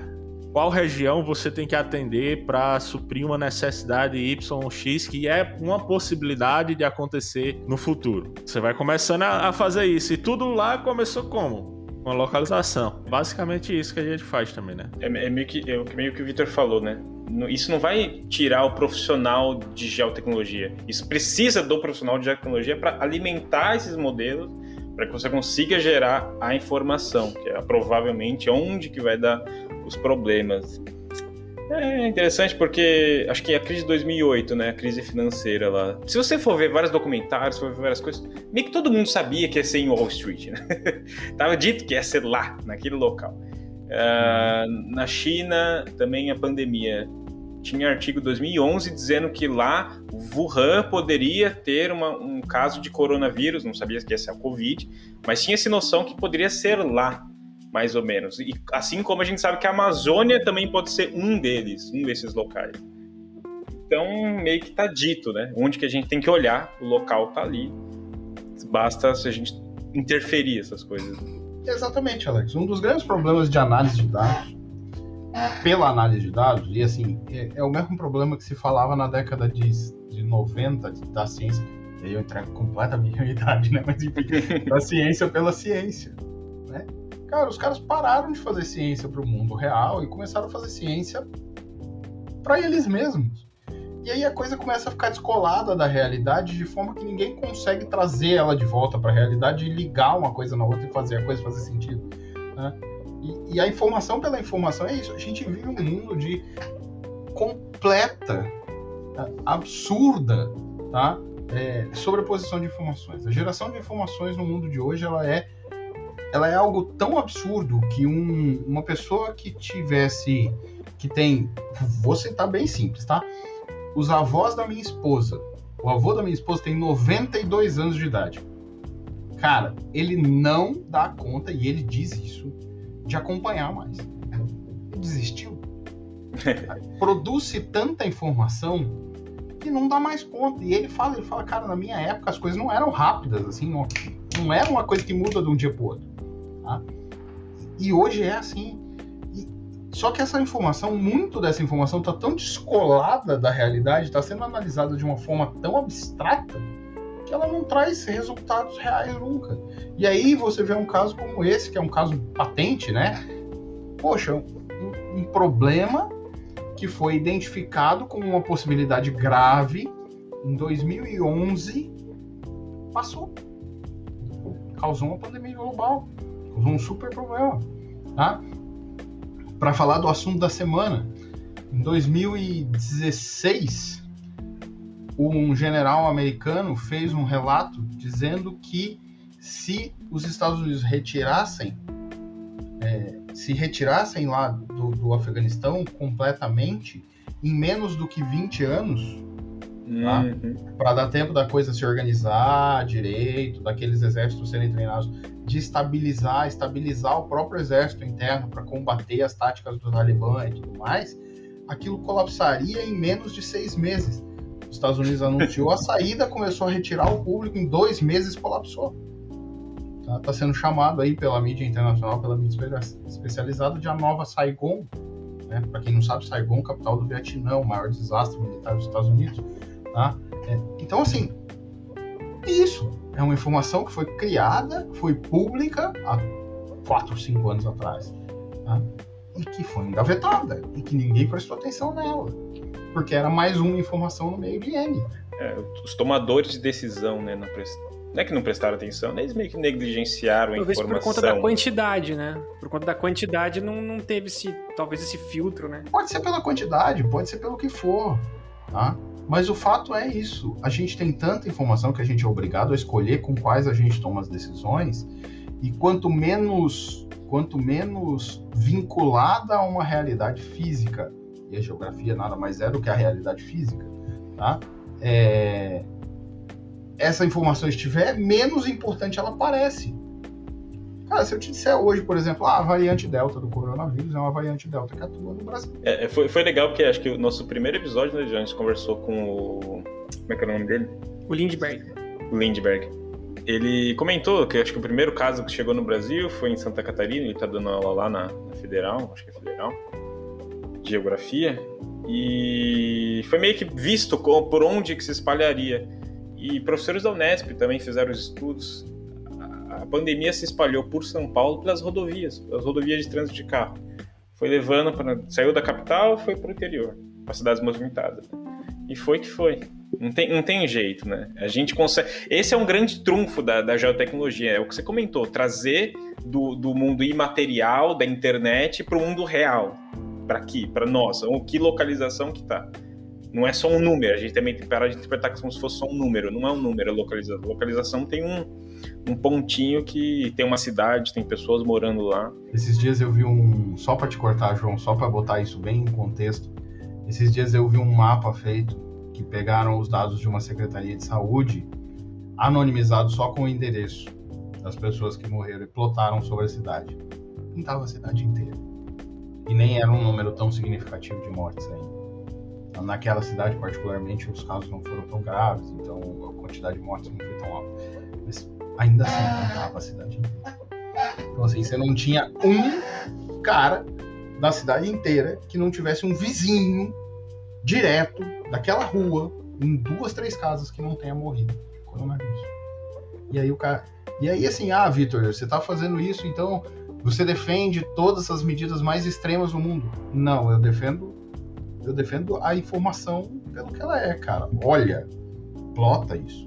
qual região você tem que atender para suprir uma necessidade YX que é uma possibilidade de acontecer no futuro. Você vai começando a fazer isso e tudo lá começou como? Com a localização. Basicamente isso que a gente faz também, né? É, é meio, que, é meio que o Victor falou, né? Isso não vai tirar o profissional de geotecnologia. Isso precisa do profissional de geotecnologia para alimentar esses modelos, para que você consiga gerar a informação, que é provavelmente onde que vai dar os problemas. É interessante porque acho que a crise de 2008, né, a crise financeira lá. Se você for ver vários documentários, for ver várias coisas, meio que todo mundo sabia que ia ser em Wall Street, né? Tava dito que ia ser lá, naquele local. Ah, na China, também a pandemia. Tinha artigo 2011 dizendo que lá Wuhan poderia ter uma- um caso de coronavírus, não sabia que ia ser a Covid, mas tinha essa noção que poderia ser lá, mais ou menos. E assim como a gente sabe que a Amazônia também pode ser um deles, um desses locais. Então, meio que tá dito, né? Onde que a gente tem que olhar, o local tá ali. Basta se a gente interferir essas coisas. Exatamente, Alex. Um dos grandes problemas de análise de dados pela análise de dados, e assim, é, é o mesmo problema que se falava na década de, de 90 da ciência, e aí eu entrego completamente a minha idade, né? Mas enfim, da ciência pela ciência, né? Cara, os caras pararam de fazer ciência para o mundo real e começaram a fazer ciência para eles mesmos. E aí a coisa começa a ficar descolada da realidade de forma que ninguém consegue trazer ela de volta para a realidade e ligar uma coisa na outra e fazer a coisa fazer sentido. Né? E, e, a informação pela informação é isso. A gente vive um mundo de completa, absurda, tá? É, sobreposição de informações. A geração de informações no mundo de hoje ela é, ela é algo tão absurdo que um, uma pessoa que tivesse, que tem, vou citar bem simples, tá? Os avós da minha esposa, o avô da minha esposa tem 92 anos de idade. Cara, ele não dá conta, e ele diz isso, de acompanhar mais. Ele desistiu. Produz-se tanta informação que não dá mais conta. E ele fala, ele fala, cara, na minha época as coisas não eram rápidas, assim, não, não era uma coisa que muda de um dia para outro. Tá? E hoje é assim. E, só que essa informação, muito dessa informação está tão descolada da realidade, está sendo analisada de uma forma tão abstrata que ela não traz resultados reais nunca. E aí você vê um caso como esse, que é um caso patente, né? Poxa, um, um problema que foi identificado como uma possibilidade grave em 2011 passou. Causou uma pandemia global. Um super problema. Tá? Para falar do assunto da semana, em 2016 um general americano fez um relato dizendo que se os Estados Unidos retirassem, é, se retirassem lá do, do, Afeganistão completamente, em menos do que 20 anos, tá? uhum. para dar tempo da coisa se organizar direito, daqueles exércitos serem treinados, de estabilizar, estabilizar o próprio exército interno para combater as táticas do Talibã e tudo mais, aquilo colapsaria em menos de seis meses. Os Estados Unidos anunciou a saída, começou a retirar o público, em dois meses colapsou. Está tá sendo chamado aí pela mídia internacional, pela mídia especializada, de a nova Saigon. Né? Para quem não sabe, Saigon, capital do Vietnã, o maior desastre militar dos Estados Unidos. Tá? É, então, assim, isso. É uma informação que foi criada, foi pública há 4, 5 anos atrás. Tá? E que foi engavetada. E que ninguém prestou atenção nela porque era mais uma informação no meio de N. É, os tomadores de decisão, né, não, prest... não é que não prestaram atenção, né, eles meio que negligenciaram talvez a informação. Talvez por conta da quantidade, né? Por conta da quantidade não, não teve esse, talvez esse filtro, né? Pode ser pela quantidade, pode ser pelo que for, tá? Mas o fato é isso, a gente tem tanta informação que a gente é obrigado a escolher com quais a gente toma as decisões, e quanto menos, quanto menos vinculada a uma realidade física e a geografia nada mais é do que a realidade física, tá? É... Essa informação estiver, menos importante ela parece. Cara, se eu te disser hoje, por exemplo, ah, a variante Delta do coronavírus é uma variante Delta que atua no Brasil. É, é foi, foi legal porque acho que o nosso primeiro episódio, né, a gente conversou com o. Como é que é o nome dele? O Lindbergh. O Lindbergh. Ele comentou que acho que o primeiro caso que chegou no Brasil foi em Santa Catarina, ele tá dando aula lá na, na Federal, acho que é Federal de geografia e foi meio que visto por onde que se espalharia. E professores da Unesp também fizeram os estudos. A pandemia se espalhou por São Paulo pelas rodovias, pelas rodovias de trânsito de carro. Foi levando para saiu da capital, foi para o interior, para cidades movimentadas. E foi que foi. Não tem, não tem jeito, né? A gente consegue. Esse é um grande trunfo da, da geotecnologia, é o que você comentou, trazer do, do mundo imaterial, da internet, para o mundo real para aqui, para nós, ou que localização que está. Não é só um número, a gente também tem que parar de interpretar como se fosse só um número, não é um número, é localização. Localização tem um, um pontinho que tem uma cidade, tem pessoas morando lá. Esses dias eu vi um, só para te cortar, João, só para botar isso bem em contexto, esses dias eu vi um mapa feito que pegaram os dados de uma secretaria de saúde, anonimizado só com o endereço das pessoas que morreram e plotaram sobre a cidade. Pintava a cidade inteira e nem era um número tão significativo de mortes ainda. Naquela cidade, particularmente, os casos não foram tão graves, então a quantidade de mortes não foi tão alta. Ainda assim, contava a cidade inteira. Então, assim, você não tinha um cara da cidade inteira que não tivesse um vizinho direto daquela rua, em duas, três casas que não tenha morrido de coronavírus. E aí o cara. E aí, assim, ah, Vitor, você tá fazendo isso, então você defende todas as medidas mais extremas do mundo. Não, eu defendo. Eu defendo a informação pelo que ela é, cara. Olha, plota isso.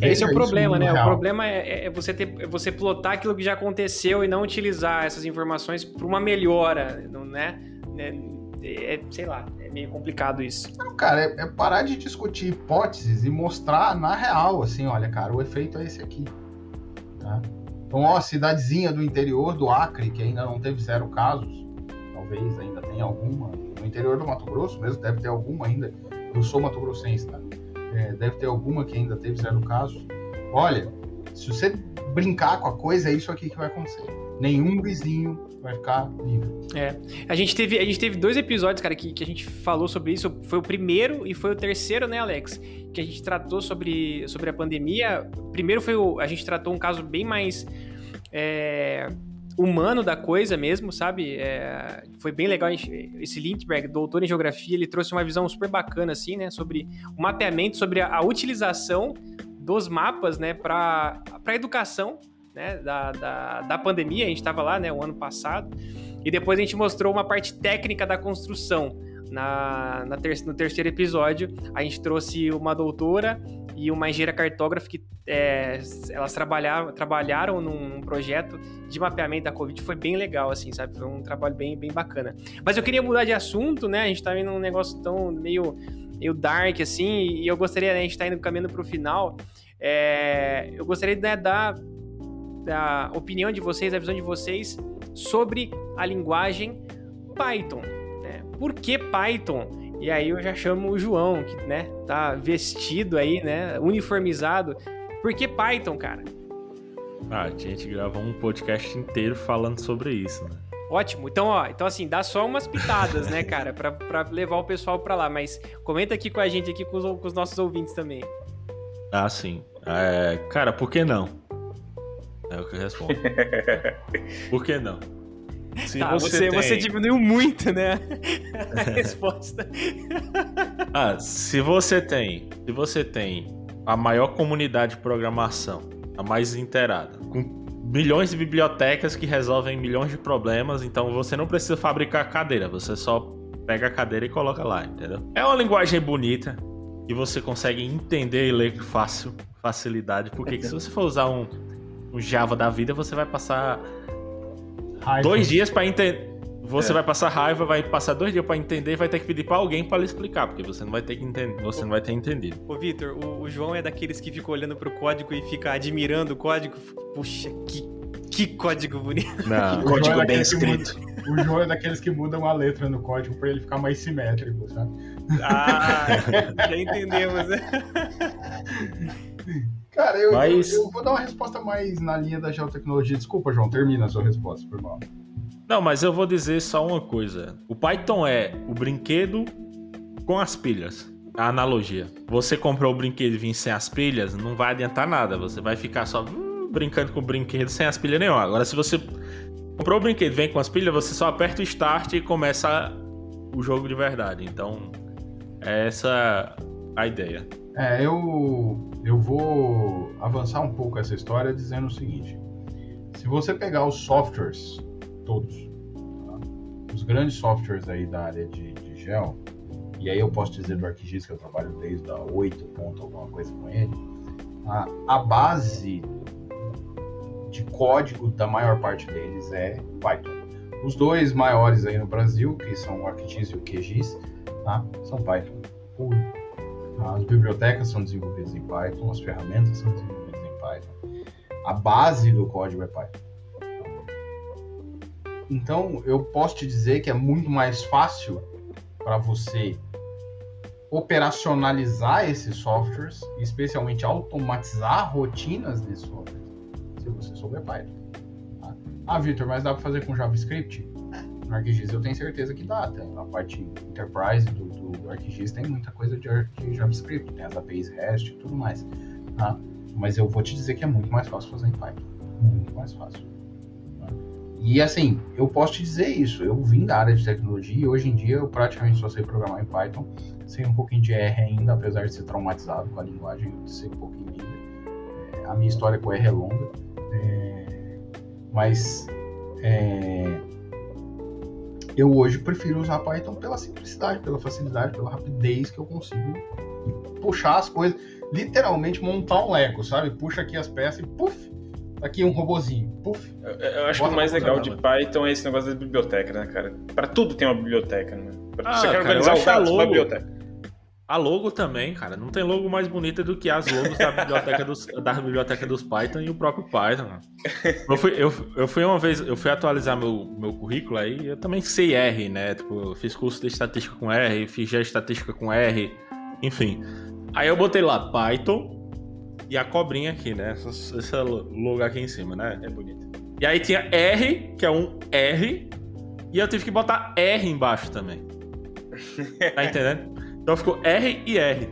Esse é o problema, né? Real. O problema é, é, você ter, é você plotar aquilo que já aconteceu e não utilizar essas informações para uma melhora, né? É, é, sei lá, é meio complicado isso. Não, cara, é, é, parar de discutir hipóteses e mostrar na real, assim, olha, cara, o efeito é esse aqui. Tá? Então, ó, cidadezinha do interior do Acre, que ainda não teve zero casos, talvez ainda tenha alguma. No interior do Mato Grosso mesmo, deve ter alguma ainda. Eu sou Mato Grossense, tá? É, deve ter alguma que ainda teve zero casos. Olha, se você brincar com a coisa, é isso aqui que vai acontecer. Nenhum vizinho vai ficar livre. É. A gente teve, a gente teve dois episódios, cara, que, que a gente falou sobre isso. Foi o primeiro e foi o terceiro, né, Alex? Que a gente tratou sobre, sobre a pandemia. Primeiro foi o. A gente tratou um caso bem mais. É, humano da coisa mesmo, sabe? É, foi bem legal esse Lindbergh, doutor em geografia, ele trouxe uma visão super bacana assim, né, sobre o mapeamento, sobre a, a utilização dos mapas, né, para a educação, né, da, da, da pandemia. A gente estava lá, né, o ano passado, e depois a gente mostrou uma parte técnica da construção. Na, na ter, no terceiro episódio, a gente trouxe uma doutora e uma engenheira cartógrafa que é, elas trabalharam, trabalharam num, projeto de mapeamento da Covid, foi bem legal, assim, sabe? Foi um trabalho bem, bem bacana. Mas eu queria mudar de assunto, né? A gente tá indo num negócio tão meio, meio dark, assim, e eu gostaria, né, a gente tá indo caminhando pro final, é, eu gostaria né, dar a opinião de vocês, a visão de vocês sobre a linguagem Python. Por que Python? E aí eu já chamo o João, que, né, tá vestido aí, né, uniformizado. Por que Python, cara? Ah, a gente gravou um podcast inteiro falando sobre isso, né? Ótimo. Então, ó, então assim, dá só umas pitadas, né, cara, pra, pra levar o pessoal pra lá. Mas comenta aqui com a gente, aqui com os, com os nossos ouvintes também. Ah, sim. É, cara, por que não? É o que eu respondo. por que não? Se tá, você, você, tem... você, diminuiu muito, né? A resposta. ah, se você tem. Se você tem a maior comunidade de programação, a mais inteirada, com milhões de bibliotecas que resolvem milhões de problemas, então você não precisa fabricar cadeira, você só pega a cadeira e coloca lá, entendeu? É uma linguagem bonita e você consegue entender e ler fácil, facilidade, porque se você for usar um, um Java da vida, você vai passar Raiva. Dois dias para entender. Você é. vai passar raiva, vai passar dois dias para entender e vai ter que pedir para alguém para lhe explicar, porque você não vai ter que entender, você não vai ter entendido. Ô, Vitor, o, o, João é daqueles que fica olhando pro código e fica admirando o código. Puxa, que, que código bonito. Não, que código é bem escrito. Muda, o João é daqueles que mudam a letra no código para ele ficar mais simétrico, sabe? Ah, já entendemos, né? Cara, eu, Mas... eu, eu, vou dar uma resposta mais na linha da geotecnologia. Desculpa, João, termina a sua resposta, por mal. Não, mas eu vou dizer só uma coisa. O Python é o brinquedo com as pilhas. A analogia. Você comprou o brinquedo e vir sem as pilhas, não vai adiantar nada. Você vai ficar só hum, brincando com o brinquedo sem as pilhas nenhuma. Agora, se você comprou o brinquedo e vem com as pilhas, você só aperta o start e começa o jogo de verdade. Então, é essa a ideia. É, eu, eu vou avançar um pouco essa história dizendo o seguinte: se você pegar os softwares todos, tá? os grandes softwares aí da área de, de gel, e aí eu posso dizer do ArcGIS que eu trabalho desde a 8 ponto alguma coisa com ele, a, a base de código da maior parte deles é Python. Os dois maiores aí no Brasil, que são o ArcGIS e o QGIS, tá? são Python puro. As bibliotecas são desenvolvidas em Python, as ferramentas são desenvolvidas em Python. A base do código é Python. Então, eu posso te dizer que é muito mais fácil para você operacionalizar esses softwares, especialmente automatizar rotinas desses softwares, se você souber Python. Tá? Ah, Victor, mas dá para fazer com JavaScript? No ArcGIS eu tenho certeza que dá. Tá? Na parte enterprise do, do ArcGIS tem muita coisa de, de, JavaScript, tem as APIs REST e tudo mais. Tá? Mas eu vou te dizer que é muito mais fácil fazer em Python. Muito mais fácil. Tá? E assim, eu posso te dizer isso. Eu vim da área de tecnologia e hoje em dia eu praticamente só sei programar em Python, sem um pouquinho de R ainda, apesar de ser traumatizado com a linguagem, de ser um pouquinho líder. É, a minha história com R é longa. É, mas é, eu hoje prefiro usar Python pela simplicidade, pela facilidade, pela rapidez que eu consigo puxar as coisas, literalmente montar um Lego, sabe? Puxa aqui as peças e puf, tá aqui um robozinho, puf. Eu, eu acho que o mais legal de Python é esse negócio da biblioteca, né, cara? Para tudo tem uma biblioteca, né? Pra Ah, você quer cara, organizar eu os acho a dados, uma biblioteca. A logo também, cara. Não tem logo mais bonita do que as logos da biblioteca dos, da biblioteca dos Python e o próprio Python. Eu fui, eu, eu fui uma vez, eu fui atualizar meu, meu currículo aí, eu também sei R, né? Tipo, fiz curso de estatística com R, fiz já estatística com R, enfim. Aí eu botei lá Python e a cobrinha aqui, né? Essa, essa logo aqui em cima, né? É bonito. E aí tinha R, que é um R, e eu tive que botar R embaixo também. Tá entendendo? Então ficou R e R.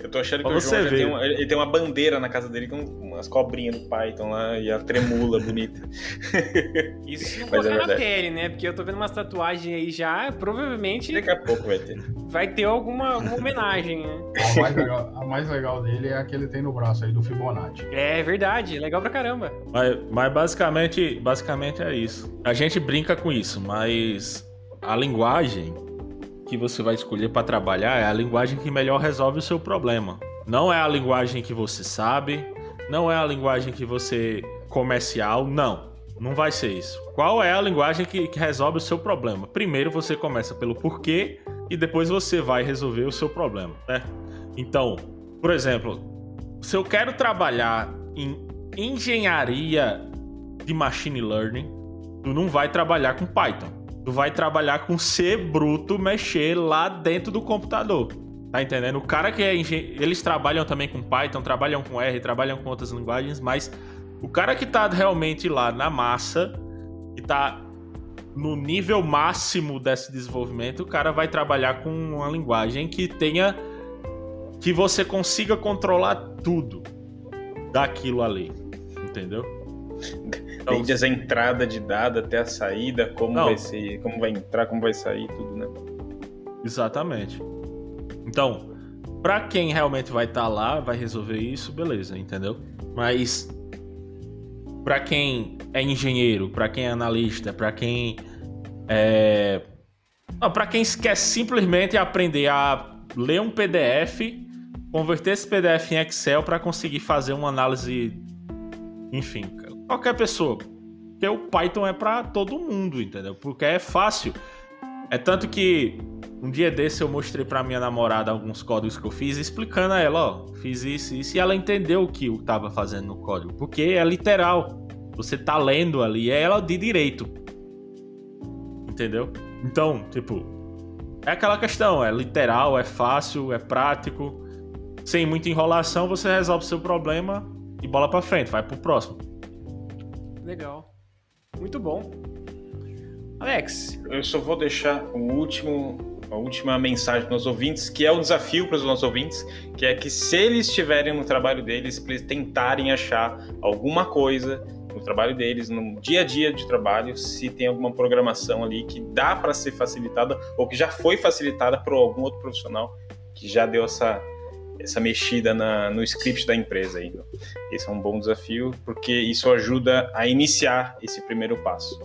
Eu tô achando que o João tem uma, ele tem uma bandeira na casa dele com umas cobrinhas do Python lá e a tremula bonita. Isso não Mas é na pele, né? Porque eu tô vendo umas tatuagens aí já, provavelmente Daqui a pouco vai ter. vai ter alguma, alguma homenagem, né? A mais, legal, a mais legal dele é a que ele tem no braço aí do Fibonacci. É verdade, legal pra caramba. Mas, mas basicamente, basicamente é isso. A gente brinca com isso, mas a linguagem que você vai escolher para trabalhar é a linguagem que melhor resolve o seu problema. Não é a linguagem que você sabe, não é a linguagem que você comercial, não. Não vai ser isso. Qual é a linguagem que, que resolve o seu problema? Primeiro você começa pelo porquê e depois você vai resolver o seu problema, né? Então, por exemplo, se eu quero trabalhar em engenharia de machine learning, tu não vai trabalhar com Python. Tu vai trabalhar com C bruto, mexer lá dentro do computador. Tá entendendo? O cara que é eles trabalham também com Python, trabalham com R, trabalham com outras linguagens, mas o cara que tá realmente lá na massa, que tá no nível máximo desse desenvolvimento, o cara vai trabalhar com uma linguagem que tenha que você consiga controlar tudo daquilo ali, entendeu? Então, Desde as entradas de dado até a saída, como Não. vai ser, como vai entrar, como vai sair, tudo, né? Exatamente. Então, pra quem realmente vai estar lá, vai resolver isso, beleza, entendeu? Mas pra quem é engenheiro, pra quem é analista, pra quem é para quem quer simplesmente aprender a ler um PDF, converter esse PDF em Excel pra conseguir fazer uma análise, enfim, qualquer pessoa. Porque o Python é pra todo mundo, entendeu? Porque é fácil. É tanto que um dia desse eu mostrei pra minha namorada alguns códigos que eu fiz, explicando a ela, ó, fiz isso isso, e ela entendeu o que eu tava fazendo no código, porque é literal. Você tá lendo ali, é ela de direito. Entendeu? Então, tipo, é aquela questão, é literal, é fácil, é prático. Sem muita enrolação, você resolve o seu problema e bola pra frente, vai pro próximo. Legal. Muito bom. Alex, Eu só vou deixar o último, a última mensagem para os ouvintes, que é um desafio para os nossos ouvintes, que é que se eles estiverem no trabalho deles, eles tentarem achar alguma coisa no trabalho deles, no dia a dia de trabalho, se tem alguma programação ali que dá para ser facilitada ou que já foi facilitada por algum outro profissional que já deu essa essa mexida na, no script da empresa aí. Então, esse é um bom desafio porque isso ajuda a iniciar esse primeiro passo.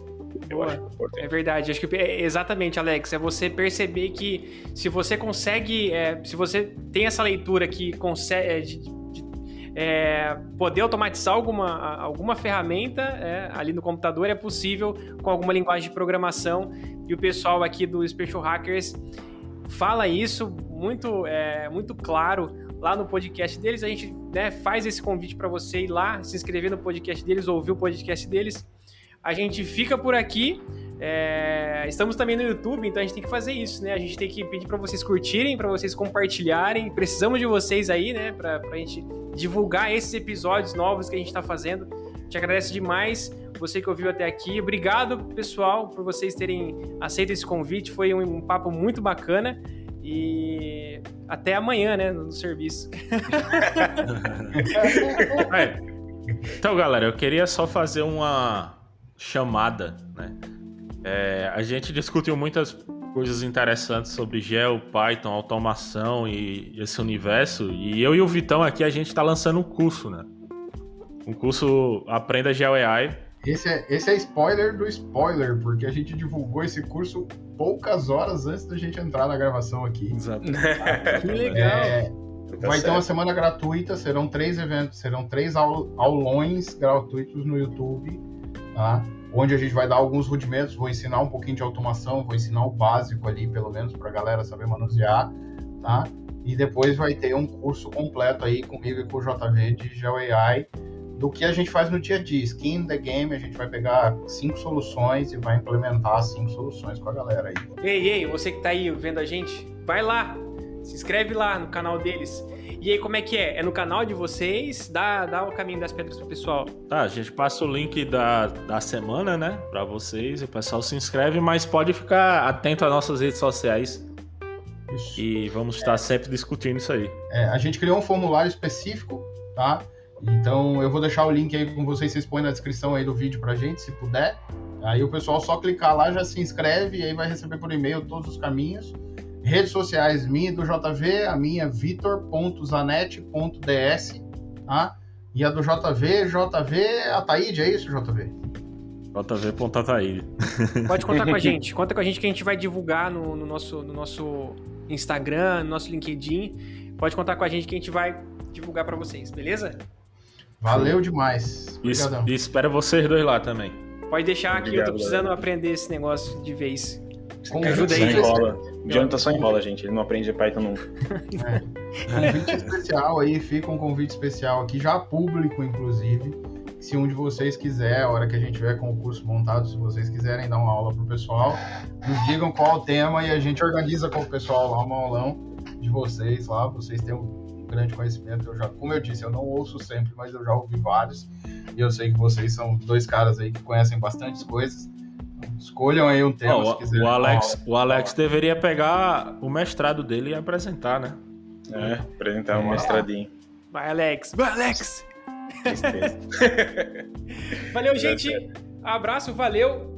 Eu Boa. acho importante. É verdade, acho que é exatamente, Alex, é você perceber que se você consegue, é, se você tem essa leitura que consegue é, é, poder automatizar alguma, alguma ferramenta é, ali no computador é possível com alguma linguagem de programação e o pessoal aqui do Special Hackers fala isso muito, é, muito claro lá no podcast deles. A gente né, faz esse convite para você ir lá, se inscrever no podcast deles, ouvir o podcast deles. A gente fica por aqui. é, estamos também no YouTube, então a gente tem que fazer isso, né? A gente tem que pedir para vocês curtirem, para vocês compartilharem. Precisamos de vocês aí, né? Para a gente divulgar esses episódios novos que a gente está fazendo. Te agradeço demais você que ouviu até aqui. Obrigado, pessoal, por vocês terem aceito esse convite. Foi um, um papo muito bacana. E até amanhã, né? No serviço. É. Então, galera, eu queria só fazer uma chamada, né? É, a gente discutiu muitas coisas interessantes sobre Gel, Python, automação e esse universo. E eu e o Vitão aqui, a gente está lançando um curso, né? Um curso Aprenda Gel AI. Esse é, esse é spoiler do spoiler, porque a gente divulgou esse curso poucas horas antes da gente entrar na gravação aqui. Exato. que legal. É, Tá vai ter uma certo. semana gratuita, serão três eventos, serão três aul- aulões gratuitos no YouTube, tá? Onde a gente vai dar alguns rudimentos, vou ensinar um pouquinho de automação, vou ensinar o básico ali, pelo menos, para a galera saber manusear, tá? E depois vai ter um curso completo aí comigo e com o JV de GeoAI, do que a gente faz no dia a dia. Skin in the game, a gente vai pegar cinco soluções e vai implementar cinco soluções com a galera aí. Ei, ei, você que tá aí vendo a gente, vai lá, se inscreve lá no canal deles. E aí, como é que é? É no canal de vocês? Dá, dá o caminho das pedras pro pessoal. Tá, a gente passa o link da, da semana, né? Pra vocês. O pessoal se inscreve, mas pode ficar atento às nossas redes sociais. Isso. E vamos estar sempre discutindo isso aí. É, a gente criou um formulário específico, tá? Então eu vou deixar o link aí com vocês, vocês põem na descrição aí do vídeo pra gente, se puder. Aí o pessoal só clicar lá, já se inscreve e aí vai receber por e-mail todos os caminhos. Redes sociais minha e do JV, a minha é vitor.zanetti.ds, tá? E a do JV, JV Ataíde, é isso, JV? JV.ataíde. Pode contar com a gente. Conta com a gente que a gente vai divulgar no, no nosso, no nosso Instagram, no nosso LinkedIn. Pode contar com a gente que a gente vai divulgar pra vocês, beleza? Valeu demais. E, Obrigadão. e espero vocês dois lá também. Pode deixar aqui, eu tô precisando aprender esse negócio de vez. Com ajuda Só aí. enrola. O Jonathan só enrola, gente. Ele não aprende Python nunca. Convite especial aí, fica um convite especial aqui, já público, inclusive. Se um de vocês quiser, a hora que a gente tiver com o curso montado, se vocês quiserem dar uma aula pro pessoal, nos digam qual o tema e a gente organiza com o pessoal lá um aulão de vocês lá. Vocês têm um grande conhecimento. Eu já, como eu disse, eu não ouço sempre, mas eu já ouvi vários. E eu sei que vocês são dois caras aí que conhecem bastantes coisas. Escolham aí um tema Ó, se o, quiserem. o Alex, o Alex deveria pegar o mestrado dele e apresentar, né? É, apresentar um Vamos lá. mestradinho. Vai, Alex. Vai, Alex. Valeu, gente. Abraço, valeu.